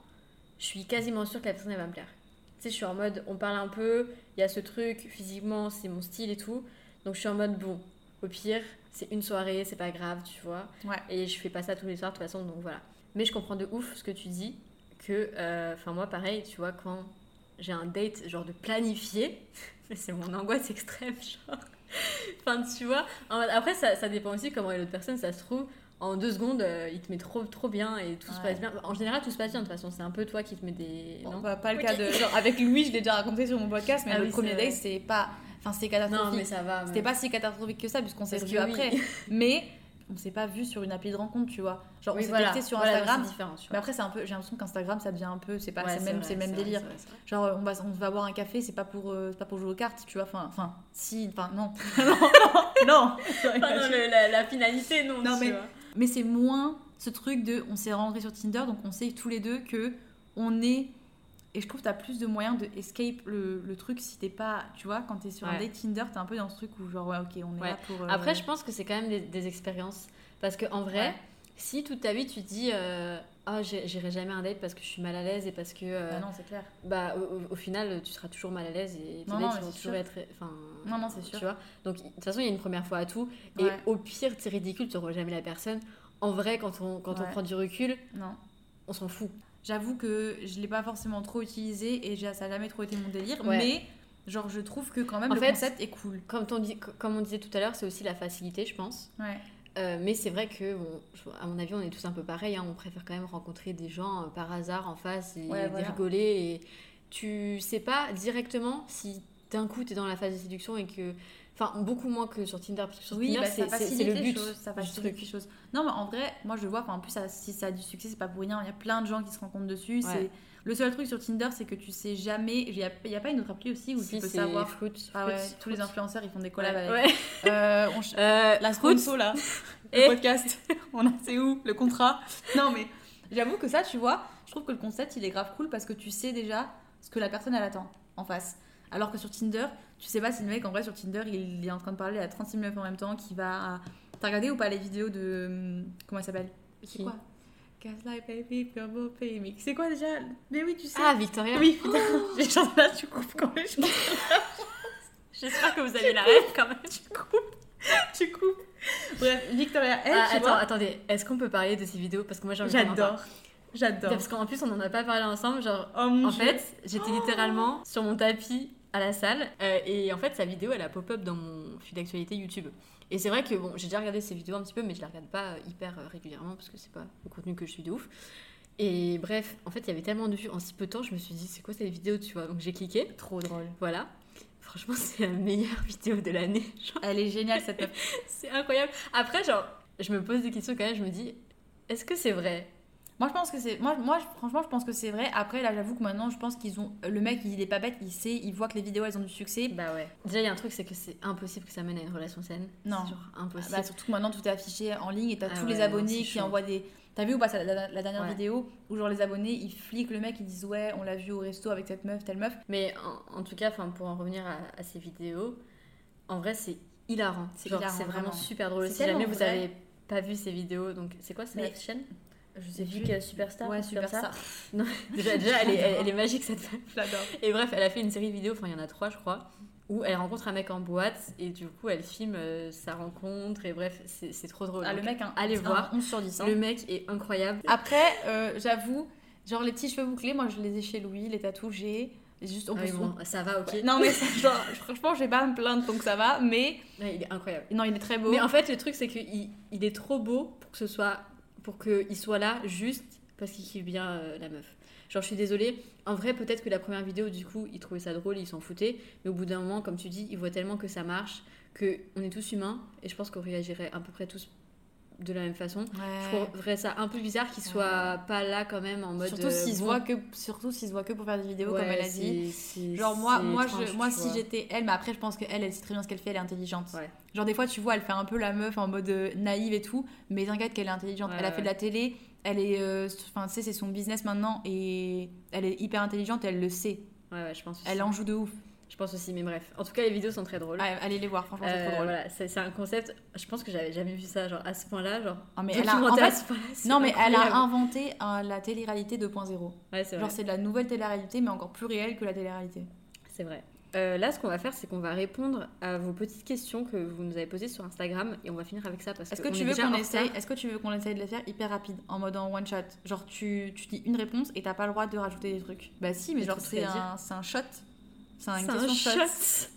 je suis quasiment sûre que la personne elle va me plaire. Tu sais, je suis en mode, on parle un peu, il y a ce truc, physiquement, c'est mon style et tout. Donc je suis en mode, bon, au pire, c'est une soirée, c'est pas grave, tu vois. Ouais. Et je fais pas ça tous les soirs de toute façon, donc voilà. Mais je comprends de ouf ce que tu dis, que, euh, enfin, moi, pareil, tu vois, quand j'ai un date, genre de planifier, [laughs] c'est mon angoisse extrême, [laughs] genre. Enfin, tu vois, après, ça, ça dépend aussi comment est l'autre personne, ça se trouve. En deux secondes, euh, il te met trop, trop bien et tout se passe bien. En général, tout se passe bien de toute façon. C'est un peu toi qui te mets des. Bon, non bah, pas le cas de genre avec Louis, je l'ai déjà raconté sur mon podcast, mais Ah le oui, premier date c'est pas, enfin c'est Non, catastrophique. mais ça va. C'était pas si catastrophique que ça puisqu'on s'est oui. après. [laughs] Mais on s'est pas vu sur une appli de rencontre, tu vois. Genre Oui, on s'est voilà. texté sur Voilà, Instagram. c'est différent, tu Mais après c'est un peu, j'ai l'impression qu'Instagram ça devient un peu, c'est pas, Ouais, c'est même, vrai, même délire. c'est vrai, c'est vrai. Genre on va, on va boire un café, c'est pas pour, euh, c'est pas pour jouer aux cartes, tu vois. Enfin, enfin, si, enfin non, [laughs] non, [laughs] non, non. Enfin, non, le- la, la finalité, non. Non, tu mais- vois. Mais c'est moins ce truc de on s'est rencontrés sur Tinder, donc on sait tous les deux que on est. Et je trouve que t'as plus de moyens de escape le, le truc si t'es pas. Tu vois, quand t'es sur un date Tinder, t'es un peu dans ce truc où genre, ouais, ok, on est Ouais. là pour. euh, Après, je pense que c'est quand même des, des expériences. Parce qu'en vrai, Ouais. si toute ta vie tu dis euh, Ah, j'irai jamais un date parce que je suis mal à l'aise et parce que. euh, Bah non, c'est clair. bah, au, final, tu seras toujours mal à l'aise et tes Non, dates vont toujours sûr. être. Enfin, Non, non, c'est sûr. Tu vois Donc, de toute façon, il y a une première fois à tout. Et au pire, c'est ridicule, tu n'auras jamais la personne. En vrai, quand on, quand on prend du recul, Non. on s'en fout. J'avoue que je l'ai pas forcément trop utilisé et ça a jamais trop été mon délire, Ouais. mais genre je trouve que quand même En le fait, concept est cool. Comme on, comme on disait tout à l'heure, c'est aussi la facilité, je pense. Ouais. Euh, mais c'est vrai que, bon, à mon avis, on est tous un peu pareil. hein. On préfère quand même rencontrer des gens euh, par hasard en face et Ouais, des voilà. rigoler. Et tu sais pas directement si d'un coup tu es dans la phase de séduction et que. Enfin, beaucoup moins que sur Tinder. Parce que sur Oui, Tinder, bah, c'est- le but choses, ça facilite les choses. Non, mais en vrai, moi je vois, en plus, ça- si ça a du succès, c'est pas pour rien. Il y a plein de gens qui se rencontrent dessus. Ouais. C'est Le seul truc sur Tinder, c'est que tu sais jamais. Il y a, pas une autre appli aussi où Si, tu peux savoir. Ah ouais, tous les influenceurs ils font des collabs Ouais. avec. Ouais. Euh, on [laughs] Euh, La sponsor là, [laughs] le Et- podcast, [laughs] on a c'est où le contrat? Non mais j'avoue que ça tu vois, je trouve que le concept il est grave cool parce que tu sais déjà ce que la personne elle attend en face. Alors que sur Tinder, tu sais pas si le mec en vrai sur Tinder il est en train de parler à 36 meufs en même temps qui va. T'as regardé ou pas les vidéos de hum, comment elle s'appelle C'est quoi? Gaslight baby. C'est quoi déjà? Mais oui tu sais. Ah, Victoria. oui putain, j'ai chanté là tu coupes quand même. [laughs] J'espère que vous avez la rêve quand même. tu coupes, tu coupes. Bref, Victoria, elle, Ah, tu attends, vois, attendez, est-ce qu'on peut parler de ces vidéos? Parce que moi j'adore, j'adore. Parce qu'en plus on en a pas parlé ensemble, genre Oh en Dieu. fait j'étais littéralement sur mon tapis à la salle euh, et en fait sa vidéo elle a pop-up dans mon fil d'actualité YouTube. Et c'est vrai que bon j'ai déjà regardé ces vidéos un petit peu mais je la regarde pas euh, hyper euh, régulièrement parce que c'est pas le contenu que je suis de ouf. Et bref, en fait il y avait tellement de vues en si peu de temps, je me suis dit c'est quoi cette vidéo tu vois? Donc j'ai cliqué, trop drôle. voilà. Franchement c'est la meilleure [laughs] vidéo de l'année. Genre, Elle est géniale cette meuf. [laughs] c'est incroyable. Après genre je me pose des questions quand même, je me dis est-ce que c'est vrai? Moi je pense que c'est moi moi franchement je pense que c'est vrai. Après là j'avoue que maintenant je pense qu'ils ont le mec il est pas bête, il sait, il voit que les vidéos elles ont du succès. Bah ouais. Déjà, il y a un truc, c'est que c'est impossible que ça mène à une relation saine. Non. C'est genre impossible. Bah, surtout que maintenant tout est affiché en ligne et t'as Ah tous les abonnés qui chaud. envoient des. T'as vu ou pas la, la dernière Ouais. vidéo où genre les abonnés ils fliquent le mec ils disent ouais on l'a vu au resto avec cette meuf telle meuf. Mais en, en tout cas, enfin, pour en revenir à, à ces vidéos, en vrai, c'est hilarant. C'est vraiment vraiment. super drôle. C'est Si jamais vous vrai. avez pas vu ces vidéos, donc c'est quoi la chaîne? Je sais plus. euh, Superstar Ouais, un truc comme super ça. ça. [laughs] Non, [laughs] déjà, déjà elle, est, elle- elle est magique cette femme. Je l'adore. Et bref, elle a fait une série de vidéos, enfin il y en a trois je crois, où elle rencontre un mec en boîte et du coup elle filme euh, sa rencontre et bref, c'est trop drôle. Ah, le mec, allez un voir. 11 sur 10. hein. Le mec est incroyable. Après, euh, j'avoue, genre les petits cheveux bouclés, moi je les ai chez Louis, les tatous, j'ai. Juste, on Ah bon, ça va, ok. Non, mais ça, genre, franchement, je vais pas me plaindre donc ça va, mais. Ouais, il est incroyable. Non, il est très beau. Mais en fait, le truc, c'est qu'il il est trop beau pour que ce soit, pour qu'il soit là juste parce qu'il kiffe bien euh, la meuf. Genre, je suis désolée. En vrai, peut-être que la première vidéo, du coup, il trouvait ça drôle, il s'en foutait. Mais au bout d'un moment, comme tu dis, il voit tellement que ça marche que on est tous humains et je pense qu'on réagirait à peu près tous de la même façon. Je trouverais ça un peu bizarre qu'il soit pas là quand même en mode. Surtout euh, s'il se voit que, surtout s'il se voit que pour faire des vidéos, ouais, comme elle a dit. Genre moi, moi, étrange, je, moi si j'étais elle, mais après je pense qu'elle, elle sait très bien ce qu'elle fait, elle est intelligente. Genre des fois tu vois, elle fait un peu la meuf en mode euh, naïve et tout, mais t'inquiète qu'elle est intelligente. Elle a fait de la télé, elle est, euh, enfin tu sais c'est son business maintenant et elle est hyper intelligente, et elle le sait. Ouais, ouais, je pense. Elle en joue de ouf. Je pense aussi, mais bref. En tout cas, les vidéos sont très drôles. Ouais, allez les voir, franchement c'est Euh, trop drôle. voilà, c'est un concept. Je pense que j'avais jamais vu ça, genre à ce point-là, genre. Ah, mais elle a- à ce point-là, c'est Non mais elle a inventé euh, la télé-réalité 2.0. Ouais, c'est vrai. Genre c'est de la nouvelle télé-réalité mais encore plus réelle que la télé-réalité. C'est vrai. Euh, là, ce qu'on va faire, c'est qu'on va répondre à vos petites questions que vous nous avez posées sur Instagram et on va finir avec ça parce Est-ce que que on tu est veux qu'on essaye. Est-ce que tu veux qu'on essaye de les faire hyper rapide en mode en one shot? Genre tu, tu dis une réponse et t'as pas le droit de rajouter des trucs. Bah si, mais genre c'est un, c'est un shot. C'est un shot. shot.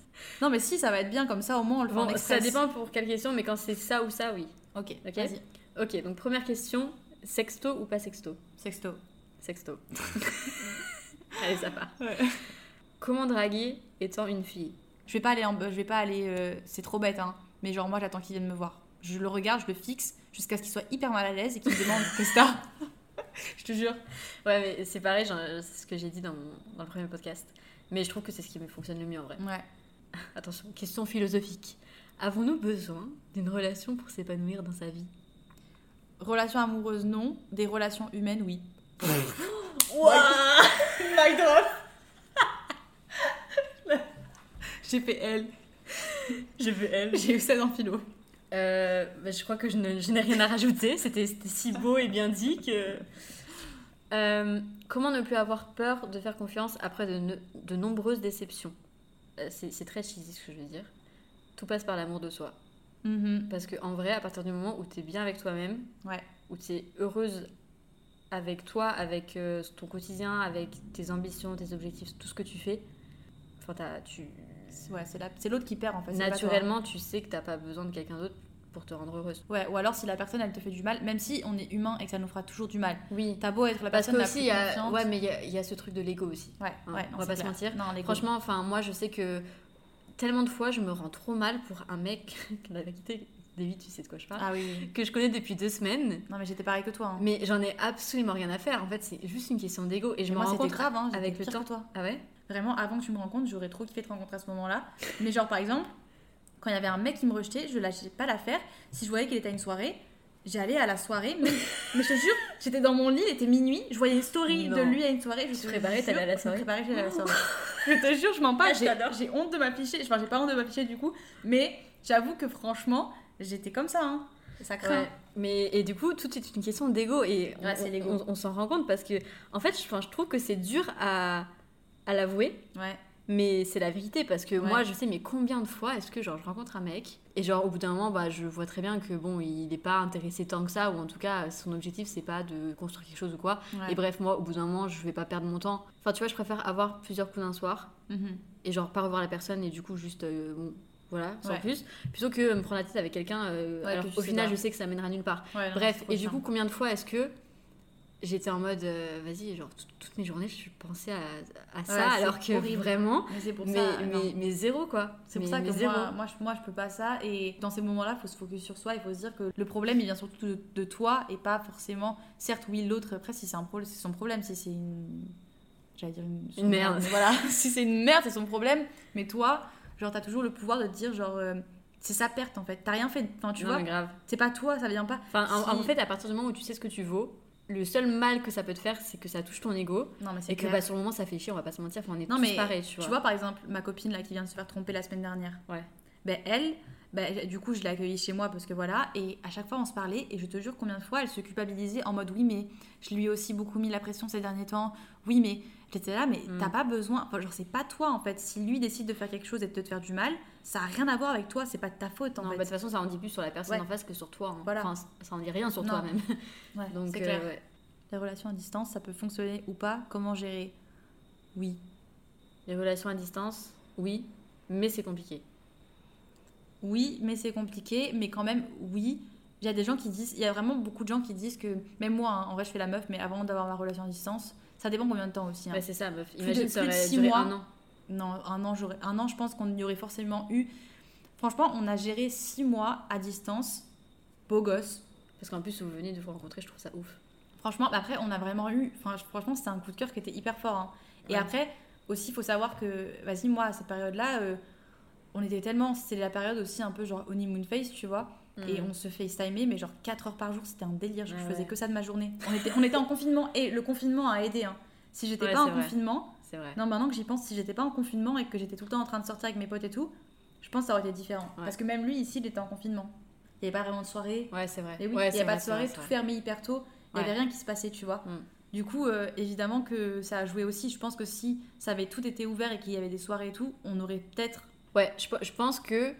Non mais si, ça va être bien comme ça au moins on le fait en Bon, ça dépend pour quelle question, mais quand c'est ça ou ça, oui. Ok, Ok. vas-y. Ok, donc première question sexto ou pas sexto? Sexto. Sexto. [laughs] Allez, ça part. Ouais. Comment draguer étant une fille? Je vais pas aller en je vais pas aller euh, c'est trop bête hein, mais genre moi j'attends qu'il vienne me voir. Je le regarde, je le fixe jusqu'à ce qu'il soit hyper mal à l'aise et qu'il me demande qu'est-ce que [laughs] Je te jure. Ouais, mais c'est pareil, c'est ce que j'ai dit dans, mon- dans le premier podcast. Mais je trouve que c'est ce qui me fonctionne le mieux en vrai. Ouais. [laughs] Attention, question philosophique. Avons-nous besoin d'une relation pour s'épanouir dans sa vie? Relations amoureuses non, des relations humaines oui. [laughs] Waouh Mic drop [laughs] J'ai fait elle. Je veux elle. J'ai eu ça dans philo. Euh, bah, je crois que je n'ai rien à rajouter. C'était c'était si beau et bien dit que. Euh, comment ne plus avoir peur de faire confiance après de, ne- de nombreuses déceptions Euh, C'est très cheesy ce que je veux dire. Tout passe par l'amour de soi. Mhm. Parce qu'en vrai, à partir du moment où tu es bien avec toi-même, Ouais. où tu es heureuse avec toi, avec euh, ton quotidien, avec tes ambitions, tes objectifs, tout ce que tu fais, enfin, tu, Ouais, c'est la- c'est l'autre qui perd en fait. naturellement, tu sais que t'as pas besoin de quelqu'un d'autre pour te rendre heureuse. Ouais, ou alors si la personne elle te fait du mal, même si on est humain et que ça nous fera toujours du mal. Oui. T'as beau être la Parce personne que la aussi, plus y a, ouais, mais il y y a ce truc de l'ego aussi. Ouais, Hein, ouais, on va pas se mentir. Non, Franchement, enfin, moi, je sais que tellement de fois, je me rends trop mal pour un mec, [laughs] la vérité, David, tu sais de quoi je parle, Ah oui, que je connais depuis deux semaines. Non mais j'étais pareil que toi. hein. Mais j'en ai absolument rien à faire. En fait, c'est juste une question d'ego. Et je me rends compte grave, hein, avec le temps. toi. Ah ouais? Vraiment, avant que tu me rencontres, j'aurais trop kiffé te rencontrer à ce moment-là. Mais genre, par exemple, quand il y avait un mec qui me rejetait, je lâchais pas l'affaire. Si je voyais qu'il était à une soirée, j'allais à la soirée. Mais, [laughs] mais je te jure, j'étais dans mon lit, il était minuit, je voyais une story Non. de lui à une soirée. Je te préparais, t'allais à la je me soirée préparais, j'allais à la soirée. [laughs] je te jure, je mens pas, Ah, j'ai honte de m'afficher. Enfin, j'ai pas honte de m'afficher du coup, mais j'avoue que franchement, j'étais comme ça. Hein. Ça craint. Ouais. Mais et du coup, tout est une question d'ego et Ouais, on, s'en rend compte parce que en fait, je, je trouve que c'est dur à, à l'avouer, Ouais. Mais c'est la vérité parce que Ouais. moi, je sais mais combien de fois est-ce que genre je rencontre un mec et genre au bout d'un moment, bah je vois très bien que bon, il n'est pas intéressé tant que ça ou en tout cas son objectif c'est pas de construire quelque chose ou quoi. ouais. Et bref, moi, au bout d'un moment, je vais pas perdre mon temps. Enfin, tu vois, je préfère avoir plusieurs coups d'un soir Mhm. et genre pas revoir la personne et du coup juste euh, bon voilà sans Ouais. plus plutôt que me prendre la tête avec quelqu'un euh, alors que au final pas. je sais que ça mènera nulle part non, bref et du coup combien de fois est-ce que j'étais en mode euh, vas-y genre tout- toutes mes journées je pensais à, à ça Ouais, alors que horrible. vraiment Mais c'est pour mais, ça. mais, mais zéro quoi C'est pour ça que zéro. moi, moi, je, moi, je peux pas ça. Et dans ces moments-là, il faut se focus sur soi. Il faut se dire que le problème, il vient surtout de, de toi et pas forcément. Certes, oui, l'autre, après, si c'est un problème, c'est son problème. Si c'est une. J'allais dire une. Une merde. Voilà. [laughs] si c'est une merde, c'est son problème. Mais toi, genre, t'as toujours le pouvoir de te dire, genre. euh, c'est sa perte en fait. T'as rien fait. Enfin, tu non vois, c'est pas toi, ça vient pas. enfin en, en fait à partir du moment où tu sais ce que tu vaux le seul mal que ça peut te faire c'est que ça touche ton ego Non, mais c'est et que bah, sur le moment ça fait chier on va pas se mentir enfin, on est Non, tous mais pareils tu vois, Tu vois, par exemple, ma copine là qui vient de se faire tromper la semaine dernière. Ouais. Ben elle, bah, du coup, je l'ai accueillie chez moi parce que voilà. Et à chaque fois, on se parlait. Et je te jure, combien de fois elle se culpabilisait en mode oui, mais je lui ai aussi beaucoup mis la pression ces derniers temps. Oui, mais j'étais là, mais Mm. t'as pas besoin. Enfin, genre, c'est pas toi en fait. Si lui décide de faire quelque chose et de te faire du mal, ça a rien à voir avec toi. C'est pas de ta faute en Non, bah, fait. de toute façon, ça en dit plus sur la personne Ouais. en face que sur toi. hein. Voilà. Enfin, ça en dit rien sur Non. toi même. Ouais, [laughs] Donc, euh, clair. ouais. Les relations à distance, ça peut fonctionner ou pas? Comment gérer? Oui. les relations à distance, oui, mais c'est compliqué. Oui, mais c'est compliqué. Mais quand même, oui. Il y a des gens qui disent, il y a vraiment beaucoup de gens qui disent que, même moi, hein, en vrai, je fais la meuf, mais avant d'avoir ma relation à distance, ça dépend combien de temps aussi. hein. Bah, c'est ça, meuf. Plus Imagine, de- ça plus de aurait six duré mois. un an. Non, un an, j'aurais, un an, je pense qu'on y aurait forcément eu. Franchement, on a géré six mois à distance, beau gosse. Parce qu'en plus, vous venez de vous rencontrer, je trouve ça ouf. Franchement, après, on a vraiment eu. Enfin, franchement, c'était un coup de cœur qui était hyper fort. hein. Et Ouais. après, aussi, il faut savoir que, vas-y, moi, à cette période-là, euh, on était tellement. C'était la période aussi un peu genre honeymoon face, tu vois. Et Mhm. on se FaceTimait, mais genre 4 heures par jour, c'était un délire. Je Ouais, faisais ouais. que ça de ma journée. On était, on était en confinement et le confinement a aidé. hein. Si j'étais pas en confinement, C'est vrai. non, maintenant que j'y pense, si j'étais pas en confinement et que j'étais tout le temps en train de sortir avec mes potes et tout, je pense que ça aurait été différent. Ouais. Parce que même lui, ici, il était en confinement. Il n'y avait pas vraiment de soirée. Ouais, c'est vrai. Et oui, Ouais, il n'y avait pas de soirée, vrai, tout fermé hyper tôt. Il n'y avait rien qui se passait, tu vois. Mm. Du coup, euh, évidemment que ça a joué aussi. Je pense que si ça avait tout été ouvert et qu'il y avait des soirées et tout, on aurait peut-être. Ouais, je, je pense que,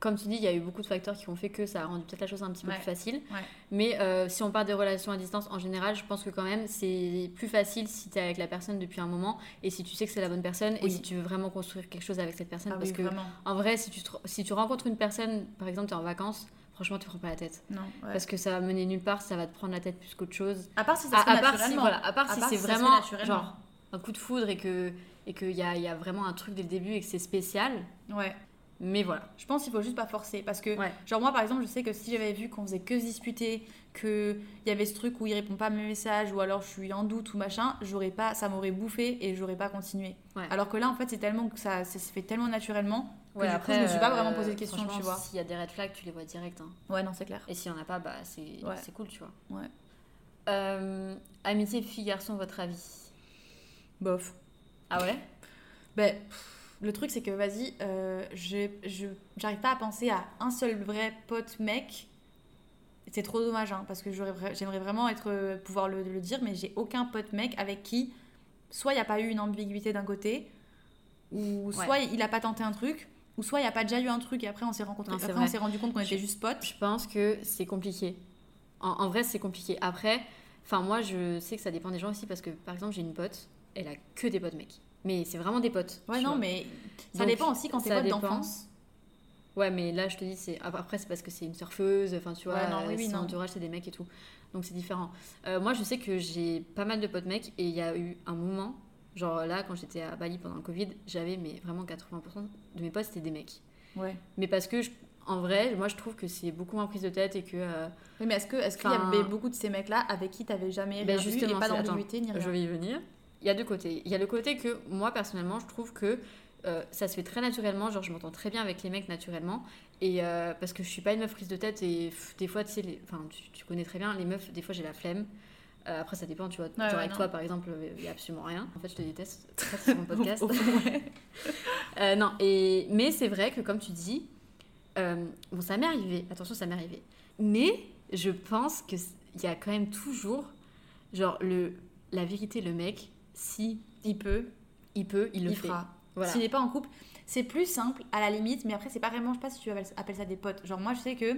comme tu dis, il y a eu beaucoup de facteurs qui ont fait que ça a rendu peut-être la chose un petit peu plus facile. Ouais. Mais euh, si on parle des relations à distance en général, je pense que quand même c'est plus facile si tu es avec la personne depuis un moment et si tu sais que c'est la bonne personne et si tu veux vraiment construire quelque chose avec cette personne. Ah parce oui, que vraiment. en vrai, si tu, te- si tu rencontres une personne, par exemple, tu es en vacances, franchement, tu prends pas la tête. Non, ouais. Parce que ça va mener nulle part, ça va te prendre la tête plus qu'autre chose. À part si ça se fait à part si, naturellement. voilà, à part si c'est vraiment genre un coup de foudre et que et qu'il y a, y a vraiment un truc dès le début et que c'est spécial. Ouais. Mais voilà. Je pense qu'il faut juste pas forcer parce que Ouais. genre moi par exemple je sais que si j'avais vu qu'on faisait que se disputer que il y avait ce truc où il répond pas à mes messages ou alors je suis en doute ou machin j'aurais pas ça m'aurait bouffé et j'aurais pas continué Ouais. alors que là en fait c'est tellement que ça, ça se fait tellement naturellement que Ouais, du après, coup je me suis pas vraiment euh, posé de questions tu vois S'il y a des red flags, tu les vois direct. hein. ouais non c'est clair Et s'il n'y en a pas, bah c'est cool, tu vois. Ouais. Euh, amitié fille-garçon, votre avis? Bof Ah ouais? Ben pff, le truc c'est que vas-y euh, je j'arrive pas à penser à un seul vrai pote mec c'est trop dommage hein, parce que j'aimerais vraiment être euh, pouvoir le, le dire mais j'ai aucun pote mec avec qui soit il n'y a pas eu une ambiguïté d'un côté ou soit il a pas tenté un truc ou soit il n'y a pas déjà eu un truc et après on s'est rencontrés Non, c'est après on s'est rendu compte qu'on était juste potes Je pense que c'est compliqué. En, en vrai, c'est compliqué. Après, enfin moi, je sais que ça dépend des gens aussi parce que, par exemple, j'ai une pote, elle a que des potes mecs. Mais c'est vraiment des potes. ouais non vois. mais ça Donc, dépend aussi quand ça potes d'enfance Ouais, mais là, je te dis, c'est après, c'est parce que c'est une surfeuse, enfin, tu vois, Ouais, non, oui, oui, son non. entourage, c'est des mecs et tout. Donc, c'est différent. Euh, moi, je sais que j'ai pas mal de potes mecs et il y a eu un moment, genre là, quand j'étais à Bali pendant le Covid, j'avais, mais vraiment 80% de mes potes, c'était des mecs. ouais Mais parce que, je- en vrai, moi, je trouve que c'est beaucoup moins prise de tête et que. euh, Oui, mais est-ce que est-ce qu'il y avait beaucoup de ces mecs là avec qui t'avais jamais Ben, rien vu et justement, pas c'est- d'ambiguïté ni rien Je vais y venir. Il y a deux côtés. Il y a le côté que moi personnellement, je trouve que euh, ça se fait très naturellement. Genre, je m'entends très bien avec les mecs naturellement. Et euh, parce que je suis pas une meuf prise de tête et pff, des fois, tu sais, les- enfin, tu, tu connais très bien les meufs. Des fois, j'ai la flemme. Euh, après, ça dépend, tu vois. genre ouais, avec non. toi, par exemple, il y a absolument rien. En fait, je te déteste. Très sur mon [laughs] podcast. Ouais. [laughs] Non, et, mais c'est vrai que comme tu dis, bon, ça m'est arrivé, attention, ça m'est arrivé. Mais je pense qu'il y a quand même toujours, genre, le, la vérité, le mec, si il peut il peut, il le il fait. fera Voilà. S'il n'est pas en couple, c'est plus simple à la limite, mais après, c'est pas vraiment, je sais pas si tu appelles ça des potes. Genre, moi, je sais que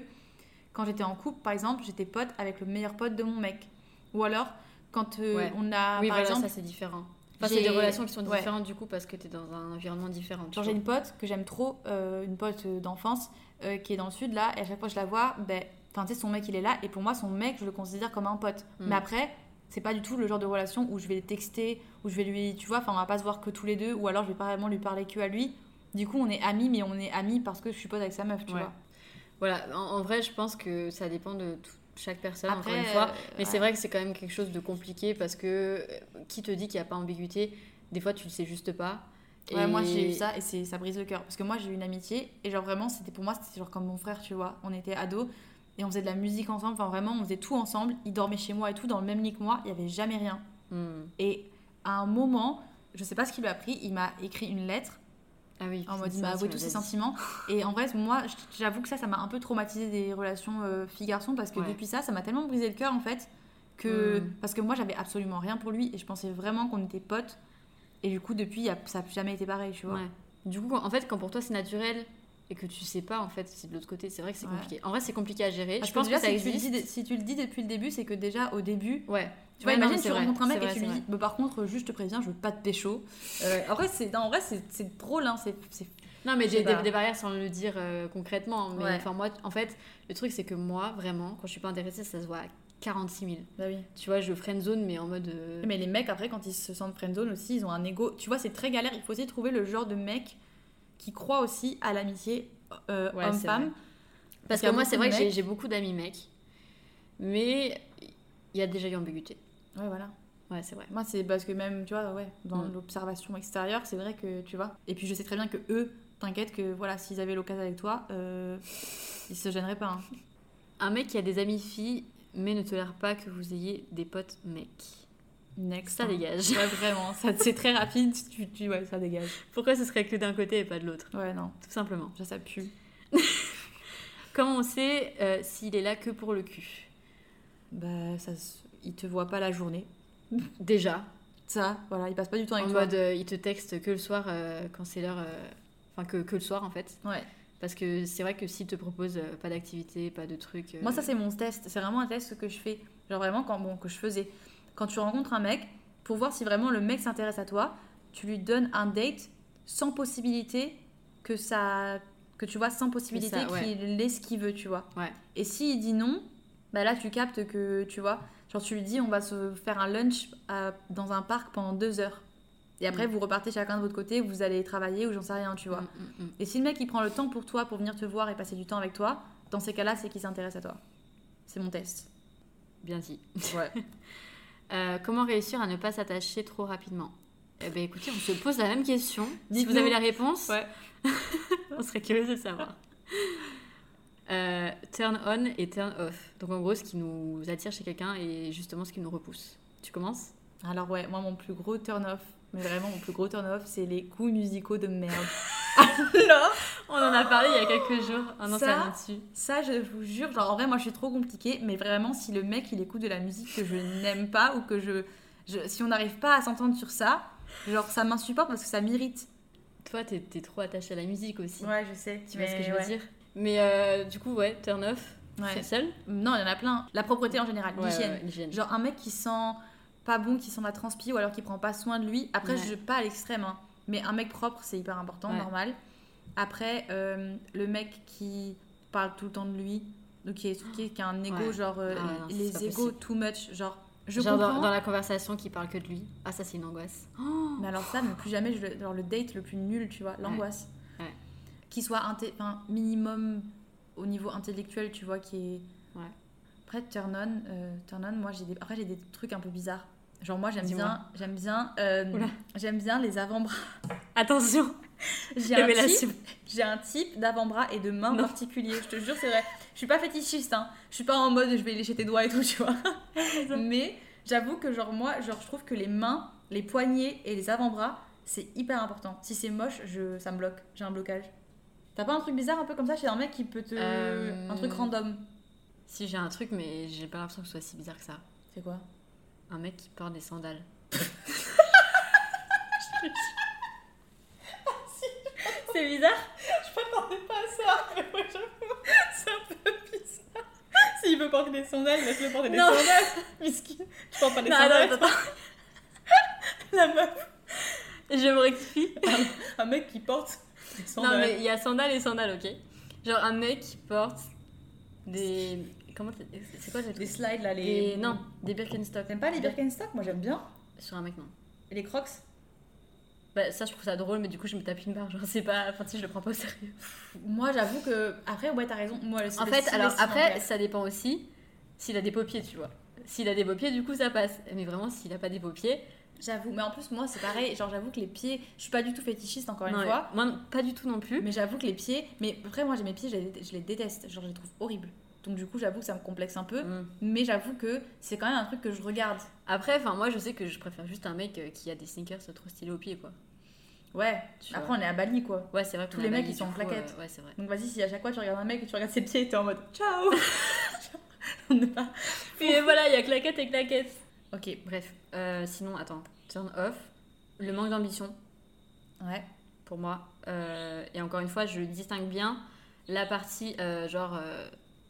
quand j'étais en couple, par exemple, j'étais pote avec le meilleur pote de mon mec. Ou alors, quand euh, Ouais. on a, oui, par voilà, exemple, ça c'est différent. Enfin, c'est des relations qui sont ouais. différentes du coup parce que tu es dans un environnement différent. genre, j'ai une pote que j'aime trop, euh, une pote euh, d'enfance, euh, qui est dans le sud, là, et à chaque fois que je la vois, ben, enfin, tu sais, son mec, il est là, et pour moi, son mec, je le considère comme un pote. Mm. Mais après, c'est pas du tout le genre de relation où je vais le texter, où je vais lui, tu vois, enfin, on va pas se voir que tous les deux, ou alors je vais pas vraiment lui parler que à lui. Du coup, on est amis, mais on est amis parce que je suis pote avec sa meuf, tu Ouais. vois. Voilà, en, en vrai, je pense que ça dépend de tout- chaque personne, Après, encore une fois. euh, Mais ouais. c'est vrai que c'est quand même quelque chose de compliqué parce que euh, qui te dit qu'il n'y a pas ambiguïté? Des fois, tu le sais juste pas. Ouais, moi Et- j'ai eu ça et c'est ça brise le cœur parce que moi j'ai eu une amitié et genre vraiment c'était pour moi c'était genre comme mon frère tu vois on était ados et on faisait de la musique ensemble enfin vraiment on faisait tout ensemble il dormait chez moi et tout dans le même lit que moi il y avait jamais rien Hmm. et à un moment je sais pas ce qu'il lui a pris il m'a écrit une lettre Ah oui. En mode, il m'a avoué tous ses sentiments. Et en vrai, moi, j'avoue que ça, ça m'a un peu traumatisé des relations euh, filles-garçons parce que Ouais. depuis ça, ça m'a tellement brisé le cœur en fait. Que... Mm. Parce que moi, j'avais absolument rien pour lui et je pensais vraiment qu'on était potes. Et du coup, depuis, ça n'a jamais été pareil, tu vois. Ouais. Du coup, en fait, quand pour toi c'est naturel et que tu sais pas en fait si de l'autre côté, c'est vrai que c'est Ouais. compliqué. En vrai, c'est compliqué à gérer. Parce je pense que déjà, que ça si, tu le dis, si tu le dis depuis le début, c'est que déjà au début, Ouais. tu vois, Ouais, non, imagine mais tu vrai, rencontres un mec et tu lui dis, bah, par contre, juste te préviens, je veux pas de pécho. Euh, en vrai, c'est non, en vrai, c'est- drôle, hein, c'est Non, mais Je sais des, barrières sans le dire euh, concrètement. Mais Ouais. enfin, moi, en fait, le truc, c'est que moi, vraiment, quand je suis pas intéressée, ça se voit à 46 000. Bah oui. Tu vois, je friendzone, mais en mode. euh, Mais les mecs, après, quand ils se sentent friendzone aussi, ils ont un ego. Tu vois, c'est très galère. Il faut aussi trouver le genre de mec qui croit aussi à l'amitié euh, Ouais, homme-femme. Parce que moi, c'est vrai que j'ai beaucoup d'amis mecs. Mais il y a déjà eu ambiguïté. Ouais, voilà. Ouais, c'est vrai. Moi, c'est parce que même, tu vois, ouais, dans Mm. l'observation extérieure, c'est vrai que, tu vois. Et puis, je sais très bien que eux, t'inquiète que, voilà, s'ils avaient l'occasion avec toi, euh, ils se gêneraient pas. hein. Un mec qui a des amis filles, mais ne tolère pas que vous ayez des potes mecs. Next. Ça hein. dégage. Ouais, vraiment. C'est très rapide. Tu, tu, ouais, ça dégage. Pourquoi ce serait que d'un côté et pas de l'autre? Ouais, non. Tout simplement. Ça, ça pue. [laughs] Comment on sait euh, s'il est là que pour le cul? Bah, ça, ils te voient pas la journée. [laughs] Déjà. Ça, voilà, ils passent pas du temps avec En toi. mode, euh, il te texte que le soir euh, quand c'est l'heure. Enfin, que, que le soir en fait. Ouais. Parce que c'est vrai que s'il te propose pas d'activité, pas de trucs. euh, Moi, ça, c'est mon test. C'est vraiment un test que je fais. Genre, vraiment, quand, bon, que je faisais. Quand tu rencontres un mec, pour voir si vraiment le mec s'intéresse à toi, tu lui donnes un date sans possibilité que ça. Que tu vois, sans possibilité ouais. qu'il ait ce qu'il veut, tu vois. Ouais. Et s'il dit non, bah là, tu captes que, tu vois, genre, tu lui dis, on va se faire un lunch à- dans un parc pendant deux heures. Et après, Mm. vous repartez chacun de votre côté, vous allez travailler ou j'en sais rien, tu vois. Mm, mm. Et si le mec il prend le temps pour toi, pour venir te voir et passer du temps avec toi, dans ces cas-là, c'est qu'il s'intéresse à toi. C'est mon test. Bien dit. Ouais. [laughs] Euh, comment réussir à ne pas s'attacher trop rapidement Eh ben écoutez, on se pose la même question. Si vous avez la réponse, Ouais. [laughs] on serait curieux de savoir. Euh, turn on et turn off. Donc en gros, ce qui nous attire chez quelqu'un et justement ce qui nous repousse. Tu commences? Alors ouais, moi mon plus gros turn-off, mais vraiment mon plus gros turn-off, c'est les coups musicaux de merde. [laughs] Alors, On en a parlé il y a quelques jours. Un an, Ça, dessus. ça je vous jure, genre en vrai moi je suis trop compliquée, mais vraiment si le mec il écoute de la musique que je n'aime pas ou que je, je- si on n'arrive pas à s'entendre sur ça, genre ça m'insupporte parce que ça m'irrite. Toi, t'es es trop attaché à la musique aussi. Ouais, je sais. Tu vois ce que je veux dire Mais euh, du coup, ouais, turn off. Ouais. C'est seul? Non, il y en a plein. La propreté en général, Ouais, l'hygiène. Genre un mec qui sent pas bon, qui sent la transpi ou alors qui prend pas soin de lui. Après, je pas à l'extrême, hein. Mais un mec propre, c'est hyper important, Ouais. normal. Après, euh, le mec qui parle tout le temps de lui, donc qui, est, qui, qui a un ego, Ouais. genre euh, Ah ouais, non, les égos too much, genre je Genre dans, comprends. dans la conversation qui parle que de lui. Ah, ça, c'est une angoisse. [gasps] Mais alors ça, mais plus jamais, je, genre le date le plus nul, tu vois, l'angoisse. Ouais. Qui soit enfin, minimum au niveau intellectuel, tu vois, qui est... Ouais. Après, turn on, euh, turn on, moi, j'ai des... Après, j'ai des trucs un peu bizarres. Genre, moi, j'aime bien, j'aime bien, euh, j'aime bien les avant-bras. [laughs] Attention J'ai un type, j'ai un type d'avant-bras et de mains Non. particulier. Je te jure, c'est vrai. Je suis pas fétichiste, hein. Je suis pas en mode je vais lécher tes doigts et tout, tu vois. [laughs] Mais j'avoue que genre moi, genre je trouve que les mains, les poignets et les avant-bras, c'est hyper important. Si c'est moche, je, ça me bloque. J'ai un blocage. T'as pas un truc bizarre un peu comme ça chez un mec qui peut te, Euh, un truc random? Si j'ai un truc, mais j'ai pas l'impression que ce soit si bizarre que ça. C'est quoi? Un mec qui porte des sandales. [laughs] C'est bizarre Je m'attendais pas à ça, mais moi j'avoue, c'est un peu bizarre. S'il veut porter des sandales, laisse-le porter des Non. sandales. Miskin, je porte pas des Non, sandales. non, attends, La meuf, Je me rectifie. un mec qui porte des Non, sandales. mais il y a sandales et sandales, ok Genre un mec qui porte des. Comment C'est quoi Les slides là, les. Des... Non, des Birkenstock. T'aimes pas les Birkenstock Moi j'aime bien. Sur un mec, non. Et les Crocs? Bah, ça, je trouve ça drôle, mais du coup, je me tape une barre. Genre, c'est pas. Enfin, si je le prends pas au sérieux. Moi j'avoue que. Après, ouais, t'as raison. Moi, En fait, alors après, ça dépend aussi s'il a des paupiers, tu vois. S'il a des paupiers, du coup, ça passe. Mais vraiment, s'il a pas des paupiers. J'avoue, mais en plus, moi c'est pareil. Genre, j'avoue que les pieds. Je suis pas du tout fétichiste encore une non, fois. Moi, pas du tout non plus. Mais j'avoue que les pieds. Mais après, moi j'ai mes pieds, je les, je les déteste. Genre, je les trouve horribles. Donc, du coup, j'avoue que ça me complexe un peu. Mm. Mais j'avoue que c'est quand même un truc que je regarde. Après, enfin, moi, je sais que je préfère juste un mec euh, qui a des sneakers trop stylés aux pieds, quoi. Ouais, Tu après vois. on est à Bali quoi. Ouais, c'est vrai. Tous les mecs, ils sont en claquettes. euh, ouais, c'est vrai. Donc vas-y, si à chaque fois tu regardes un mec et tu regardes ses pieds, t'es en mode ciao [laughs] On pas. Et voilà, il y a claquette et claquette. Ok, Bref, euh, sinon, attends, turn off. Le manque d'ambition, ouais. pour moi. Euh, et encore une fois, je distingue bien la partie genre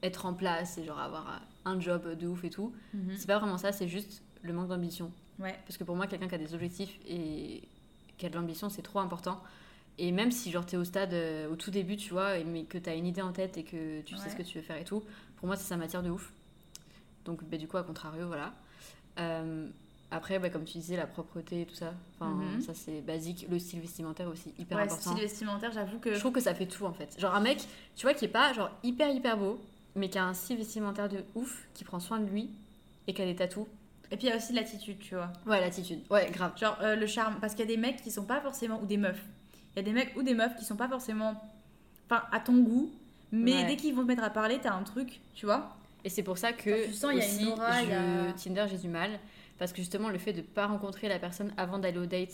être en place et genre avoir un job de ouf et tout. Mhm. C'est pas vraiment ça, c'est juste le manque d'ambition. Ouais. Parce que pour moi, quelqu'un qui a des objectifs et qui a de l'ambition, c'est trop important. Et même si genre t'es au stade, euh, au tout début, tu vois, et- mais que t'as une idée en tête et que tu sais ce que tu veux faire et tout, pour moi, ça, ça m'attire de ouf. Donc, bah, du coup, à contrario, voilà. Euh, après, bah, comme tu disais, la propreté et tout ça, enfin, Mhm. ça c'est basique. Le style vestimentaire aussi, hyper Ouais, important. style vestimentaire, j'avoue que. Je trouve que ça fait tout en fait. Genre un mec, tu vois, qui est pas genre hyper hyper beau, mais qui a un style vestimentaire de ouf, qui prend soin de lui et qui a des tatous. Et puis il y a aussi l'attitude, tu vois. Ouais, l'attitude. Ouais, grave. Genre euh, le charme. Parce qu'il y a des mecs qui sont pas forcément. Ou des meufs. Il y a des mecs ou des meufs qui sont pas forcément. Enfin, à ton goût. Mais Ouais. dès qu'ils vont te mettre à parler, t'as un truc, tu vois. Et c'est pour ça que tu sens, il y a aussi, une aura, il y a- je- Tinder, j'ai du mal. Parce que justement, le fait de pas rencontrer la personne avant d'aller au date,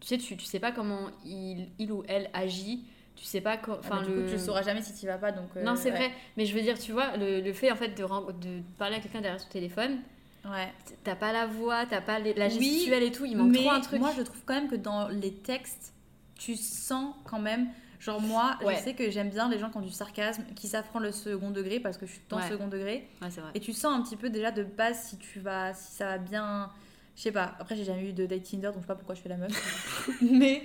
tu sais, tu, tu sais pas comment il, il ou elle agit. Tu sais pas quand. Enfin, Enfin, du le... coup, tu sauras jamais si tu vas pas. Donc, euh, Non, c'est ouais. vrai. Mais je veux dire, tu vois, le, le fait en fait de, de parler à quelqu'un derrière son téléphone, Ouais. t'as pas la voix, t'as pas les- la Oui, gestuelle et tout, il manque mais trop un truc. moi, je trouve quand même que dans les textes, tu sens quand même. Genre, moi, Ouais. je sais que j'aime bien les gens qui ont du sarcasme, qui savent prendre le second degré parce que je suis dans Ouais. le second degré. Vrai. Et tu sens un petit peu déjà de base si tu vas, si ça va bien. Je sais pas. Après, j'ai jamais eu de date Tinder, donc je sais pas pourquoi je fais la meuf. [laughs] mais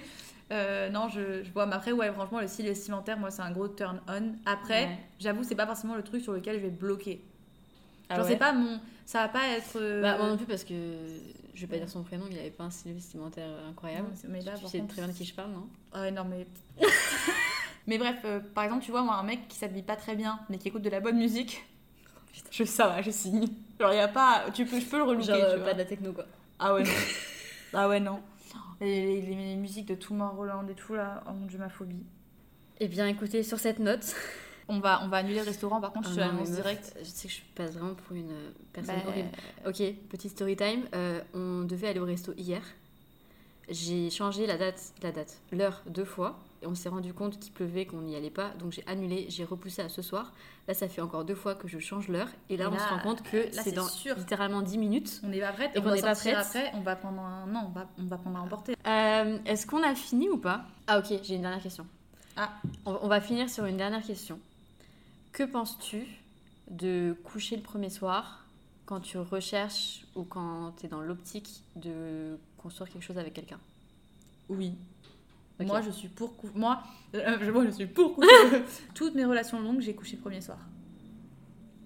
euh, non, je, je vois. Mais après, ouais, franchement, le style vestimentaire, moi, c'est un gros turn on. Après, Ouais. j'avoue, c'est pas forcément le truc sur lequel je vais bloquer. Ah Genre, ouais c'est pas mon. Ça va pas être. euh, Bah, moi non plus parce que je vais pas dire son prénom, il avait pas un style vestimentaire incroyable. Non, mais là, tu sais contre, très bien de qui je parle, non Ah ouais, non, mais. [laughs] mais bref, euh, par exemple, tu vois, moi, un mec qui s'habille pas très bien, mais qui écoute de la bonne musique. Je, ça va, je signe. Genre, y a pas. Tu peux, je peux le relooker, Genre tu vois. pas de la techno quoi. Ah ouais, non. [laughs] ah ouais, non. Les, les- les musiques de Tomorrowland et tout, là, oh mon dieu, ma phobie. Eh bien écoutez, sur cette note, [laughs] On va, on va annuler le restaurant, par contre, je te non, l'annonce direct. Je sais que je passe vraiment pour une euh, personne Bah, horrible. Ok, petit story time. Euh, on devait aller au resto hier. J'ai changé la date, la date, l'heure deux fois. Et on s'est rendu compte qu'il pleuvait, qu'on n'y allait pas. Donc j'ai annulé, j'ai repoussé à ce soir. Là, ça fait encore deux fois que je change l'heure. Et là, Et on se rend compte que c'est dans sûr. littéralement 10 minutes. On n'est pas prête, Et on qu'on va n'est pas prête. après, on va prendre un... Non, on va, on va prendre un emporter. Euh, Est-ce qu'on a fini ou pas? Ah ok, j'ai une dernière question. Ah. On, on va finir sur une dernière question. Que penses-tu de coucher le premier soir quand tu recherches ou quand tu es dans l'optique de construire quelque chose avec quelqu'un? Oui. Moi, je suis pour... cou- Moi, euh, je, moi, je suis pour coucher. [laughs] Toutes mes relations longues, j'ai couché le premier soir.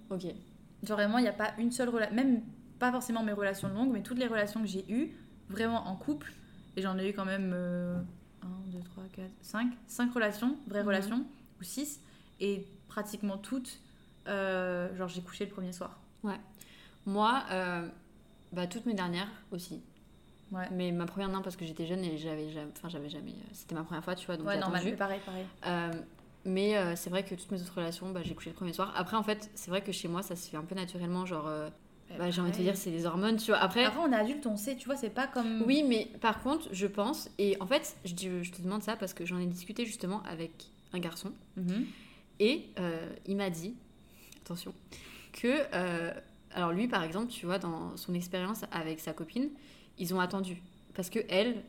Ok. Genre vraiment, il n'y a pas une seule relation, même pas forcément mes relations longues, mais toutes les relations que j'ai eues, vraiment en couple, et j'en ai eu quand même 1, 2, 3, 4, 5, 5 relations, vraies Mhm. relations, ou 6, et pratiquement toutes, euh, genre j'ai couché le premier soir. Moi, euh, bah, toutes mes dernières aussi. Ouais. Mais ma première, non, parce que j'étais jeune et j'avais jamais. Enfin, j'avais jamais. euh, C'était ma première fois, tu vois, donc ouais, normal, pareil, pareil. Euh, mais euh, c'est vrai que toutes mes autres relations, bah, j'ai couché le premier soir. Après, en fait, c'est vrai que chez moi, ça se fait un peu naturellement. Genre, euh, bah, j'ai envie de te dire, c'est les hormones, tu vois. Après, Après, on est adulte, on sait, tu vois, c'est pas comme. oui, mais par contre, je pense, et en fait, je, dis- je te demande ça parce que j'en ai discuté justement avec un garçon. Mhm. Et il m'a dit, attention, que. alors, lui, par exemple, tu vois, dans son expérience avec sa copine, ils ont attendu. Parce que elle,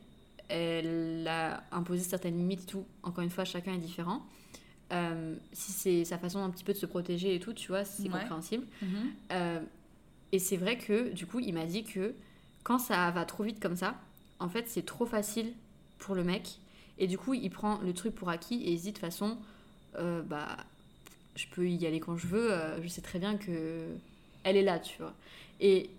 elle a imposé certaines limites et tout. Encore une fois, chacun est différent. Euh, si c'est sa façon un petit peu de se protéger et tout, tu vois, c'est Ouais. compréhensible. Mhm. Euh, et c'est vrai que, du coup, il m'a dit que quand ça va trop vite comme ça, en fait, c'est trop facile pour le mec. Et du coup, il prend le truc pour acquis et il se dit de toute façon, euh, bah, je peux y aller quand je veux, je sais très bien que elle est là, tu vois. Et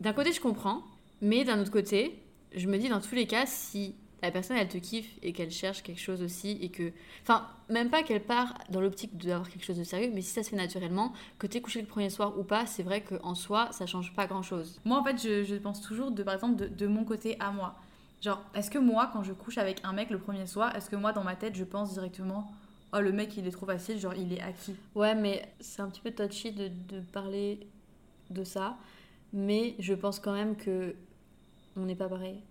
d'un côté, je comprends, mais d'un autre côté, je me dis dans tous les cas, si la personne elle te kiffe et qu'elle cherche quelque chose aussi et que. Enfin, même pas qu'elle part dans l'optique d'avoir quelque chose de sérieux, mais si ça se fait naturellement, que t'aies couché le premier soir ou pas, c'est vrai qu'en soi, ça change pas grand chose. Moi, en fait, je, je pense toujours, de, par exemple, de, de mon côté à moi. Genre, est-ce que moi, quand je couche avec un mec le premier soir, est-ce que moi, dans ma tête, je pense directement, oh, le mec, il est trop facile, genre, il est acquis? Ouais, mais c'est un petit peu touchy de, de parler de ça, mais je pense quand même que on n'est pas pareil.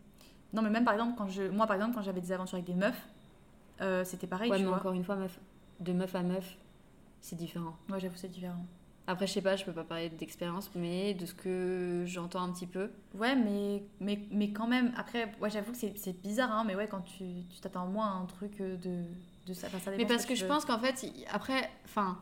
Non, mais même par exemple, quand je... moi par exemple, quand j'avais des aventures avec des meufs, euh, c'était pareil, Ouais, tu mais vois. encore une fois, meuf, de meuf à meuf, c'est différent. Ouais, j'avoue, c'est différent. Après, je sais pas, je peux pas parler d'expérience, mais de ce que j'entends un petit peu. Ouais, mais, mais, mais quand même, après, ouais, j'avoue que c'est bizarre, hein, mais ouais, quand tu tu t'attends moins à un truc euh, de, de ça. Enfin, ça Mais parce ce que je veux. pense qu'en fait, après, enfin,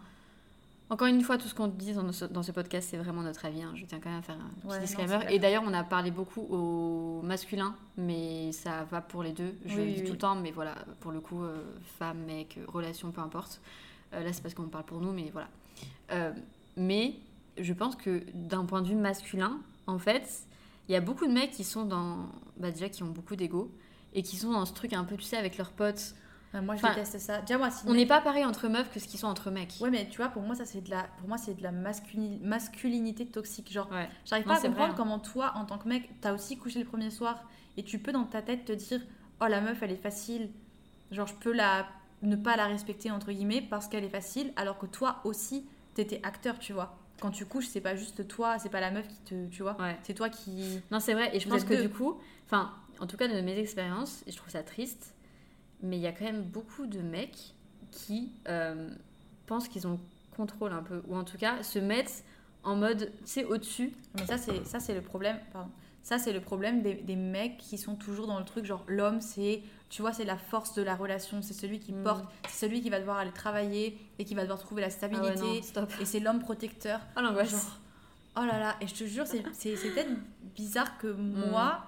encore une fois, tout ce qu'on dit dans ce, dans ce podcast, c'est vraiment notre avis. hein. Je tiens quand même à faire un petit Ouais, disclaimer. Et d'ailleurs, on a parlé beaucoup au masculin, mais ça va pour les deux. Je Oui, le dis oui, tout le temps, mais voilà, pour le coup, euh, femme, mec, relation, peu importe. Euh, là, c'est parce qu'on parle pour nous, mais voilà. Euh, mais je pense que d'un point de vue masculin, en fait, il y a beaucoup de mecs qui sont dans. Bah, déjà, qui ont beaucoup d'ego. Et qui sont dans ce truc un peu, tu sais, avec leurs potes. Moi, je Enfin, déteste ça. Déjà, moi, On n'est pas pareil entre meufs que ce qu'ils sont entre mecs. Ouais, mais tu vois, pour moi, ça, c'est de la, pour moi, c'est de la masculi- masculinité toxique. Genre, Ouais. j'arrive Non, pas à comprendre vrai, hein. comment toi, en tant que mec, t'as aussi couché le premier soir et tu peux dans ta tête te dire, oh, la meuf, elle est facile. Genre, je peux la, ne pas la respecter, entre guillemets, parce qu'elle est facile, alors que toi aussi, t'étais acteur, tu vois. Quand tu couches, c'est pas juste toi, c'est pas la meuf qui te, tu vois. Ouais. C'est toi qui. Non, c'est vrai. Et je Vous pense que deux. du coup, enfin, en tout cas de mes expériences, et je trouve ça triste, mais il y a quand même beaucoup de mecs qui euh, pensent qu'ils ont le contrôle un peu, ou en tout cas se mettent en mode, tu sais, au-dessus. Mais ça, c'est ça, c'est le problème. Pardon. Ça, c'est le problème des, des mecs qui sont toujours dans le truc, genre l'homme, c'est, tu vois, c'est la force de la relation, c'est celui qui Mm. porte, c'est celui qui va devoir aller travailler et qui va devoir trouver la Ah ouais, stabilité. non, stop. et c'est l'homme protecteur. Oh l'angoisse. Oh là là, et je te jure, c'est c'est- c'est peut-être bizarre que moi,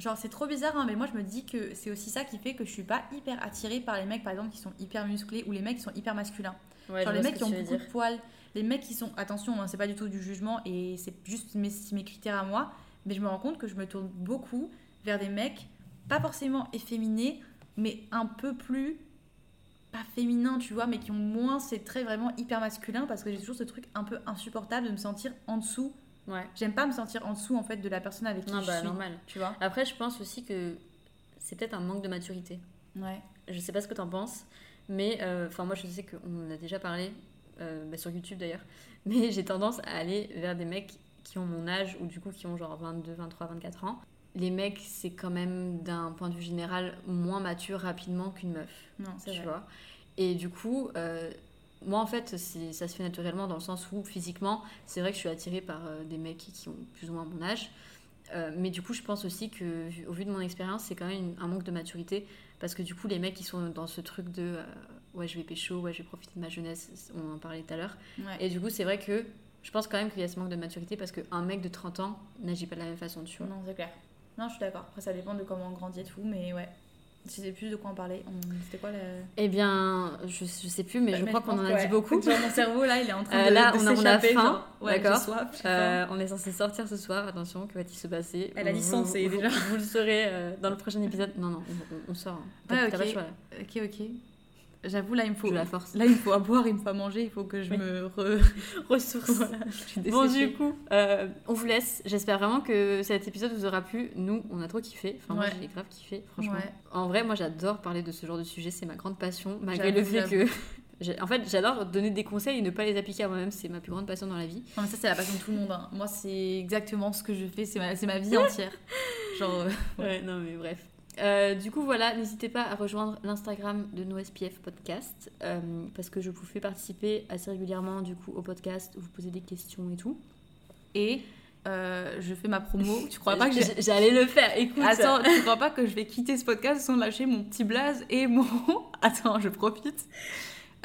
genre c'est trop bizarre, hein, mais moi je me dis que c'est aussi ça qui fait que je suis pas hyper attirée par les mecs, par exemple, qui sont hyper musclés ou les mecs qui sont hyper masculins. Ouais, Genre les mecs qui ont beaucoup dire. de poils, les mecs qui sont, attention, hein, c'est pas du tout du jugement et c'est juste mes, mes critères à moi, mais je me rends compte que je me tourne beaucoup vers des mecs, pas forcément efféminés, mais un peu plus, pas féminins, tu vois, mais qui ont moins ces traits vraiment hyper masculins parce que j'ai toujours ce truc un peu insupportable de me sentir en dessous. Ouais. J'aime pas me sentir en dessous en fait de la personne avec qui Non, je bah suis. normal. Tu vois Après, je pense aussi que c'est peut-être un manque de maturité. Ouais. Je sais pas ce que t'en penses, mais euh, enfin moi je sais qu'on en a déjà parlé euh, bah, sur YouTube d'ailleurs, [laughs] mais j'ai tendance à aller vers des mecs qui ont mon âge ou du coup qui ont genre 22, 23, 24 ans. Les mecs, c'est quand même d'un point de vue général moins mature rapidement qu'une meuf, Non, c'est vrai. vois? Et du coup, euh, moi en fait, ça se fait naturellement dans le sens où physiquement, c'est vrai que je suis attirée par euh, des mecs qui ont plus ou moins mon âge. Euh, mais du coup, je pense aussi que, vu- au vu de mon expérience, c'est quand même une- un manque de maturité. Parce que du coup, les mecs qui sont dans ce truc de euh, ouais, je vais pécho, ouais, je vais profiter de ma jeunesse, on en parlait tout à l'heure. Ouais. Et du coup, c'est vrai que je pense quand même qu'il y a ce manque de maturité parce qu'un mec de 30 ans n'agit pas de la même façon, tu vois. Non, c'est clair. Non, je suis d'accord. Après, ça dépend de comment on grandit et tout, mais ouais. Je sais plus de quoi en parler. On- C'était quoi la. Eh bien, je, je sais plus, mais je crois qu'on en a dit beaucoup. Genre, mon cerveau, là, il est en train Euh, de, là, de on a- on a faim, ouais, d'accord. Euh, on est censé sortir ce soir, attention, que va-t-il se passer Elle a licencé, vous- déjà. Vous, vous le saurez euh, dans le prochain épisode. Non, non, on, on- on sort. hein. Ouais, pas ok. le choix, là. Ok, ok. J'avoue, là, il me faut. La force. Là, il me faut à boire, il me faut à manger, il faut que je Oui. me re... [laughs] Voilà, suis Bon, du coup, euh, on vous laisse. J'espère vraiment que cet épisode vous aura plu. Nous, on a trop kiffé. Enfin, moi, j'ai grave kiffé, franchement. Ouais. En vrai, moi, j'adore parler de ce genre de sujet. C'est ma grande passion. Malgré le fait que. [laughs] En fait, j'adore donner des conseils et ne pas les appliquer à moi-même. C'est ma plus grande passion dans la vie. Non, mais ça, c'est la passion de tout le monde. hein. Moi, c'est exactement ce que je fais, c'est ma, ma vie entière. Genre, euh, [laughs] Ouais, non, mais bref. Euh, du coup, voilà, n'hésitez pas à rejoindre l'Instagram de nos SPF Podcast euh, parce que je vous fais participer assez régulièrement du coup au podcast, vous posez des questions et tout. et euh, je fais ma promo. Tu crois pas [laughs] que J'allais le faire, écoute. Attends, tu crois pas que je vais quitter ce podcast sans lâcher mon petit blaze et mon. [laughs] Attends, je profite.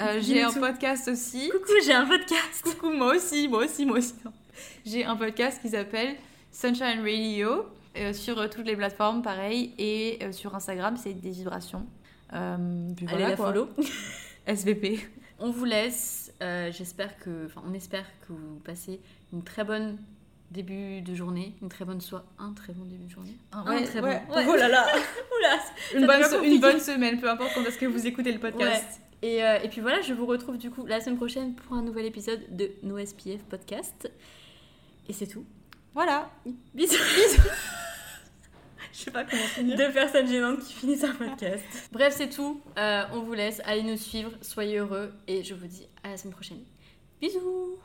Euh, j'ai un tout. podcast aussi. coucou, j'ai un podcast. Coucou, moi aussi, moi aussi, moi aussi. J'ai un podcast qui s'appelle Sunshine Radio sur euh, toutes les plateformes, pareil, et euh, sur Instagram, c'est des vibrations. Euh, puis Allez voilà, la quoi. follow. [laughs] SVP. On vous laisse. euh, J'espère que, enfin, on espère que vous passez une très bonne début de journée, une très bonne soirée, un très bon début de journée. Un Un très bon. ouais. Oh là là. [laughs] Oula. Une, bonne, compliqué. une bonne semaine, peu importe quand est-ce que vous écoutez le podcast. Et, euh, et puis voilà, je vous retrouve du coup la semaine prochaine pour un nouvel épisode de No SPF Podcast. Et c'est tout. Voilà. [laughs] Bisous. Je sais pas comment finir. Deux personnes gênantes qui finissent un podcast. Bref, c'est tout. Euh, on vous laisse. Allez nous suivre. Soyez heureux. Et je vous dis à la semaine prochaine. Bisous.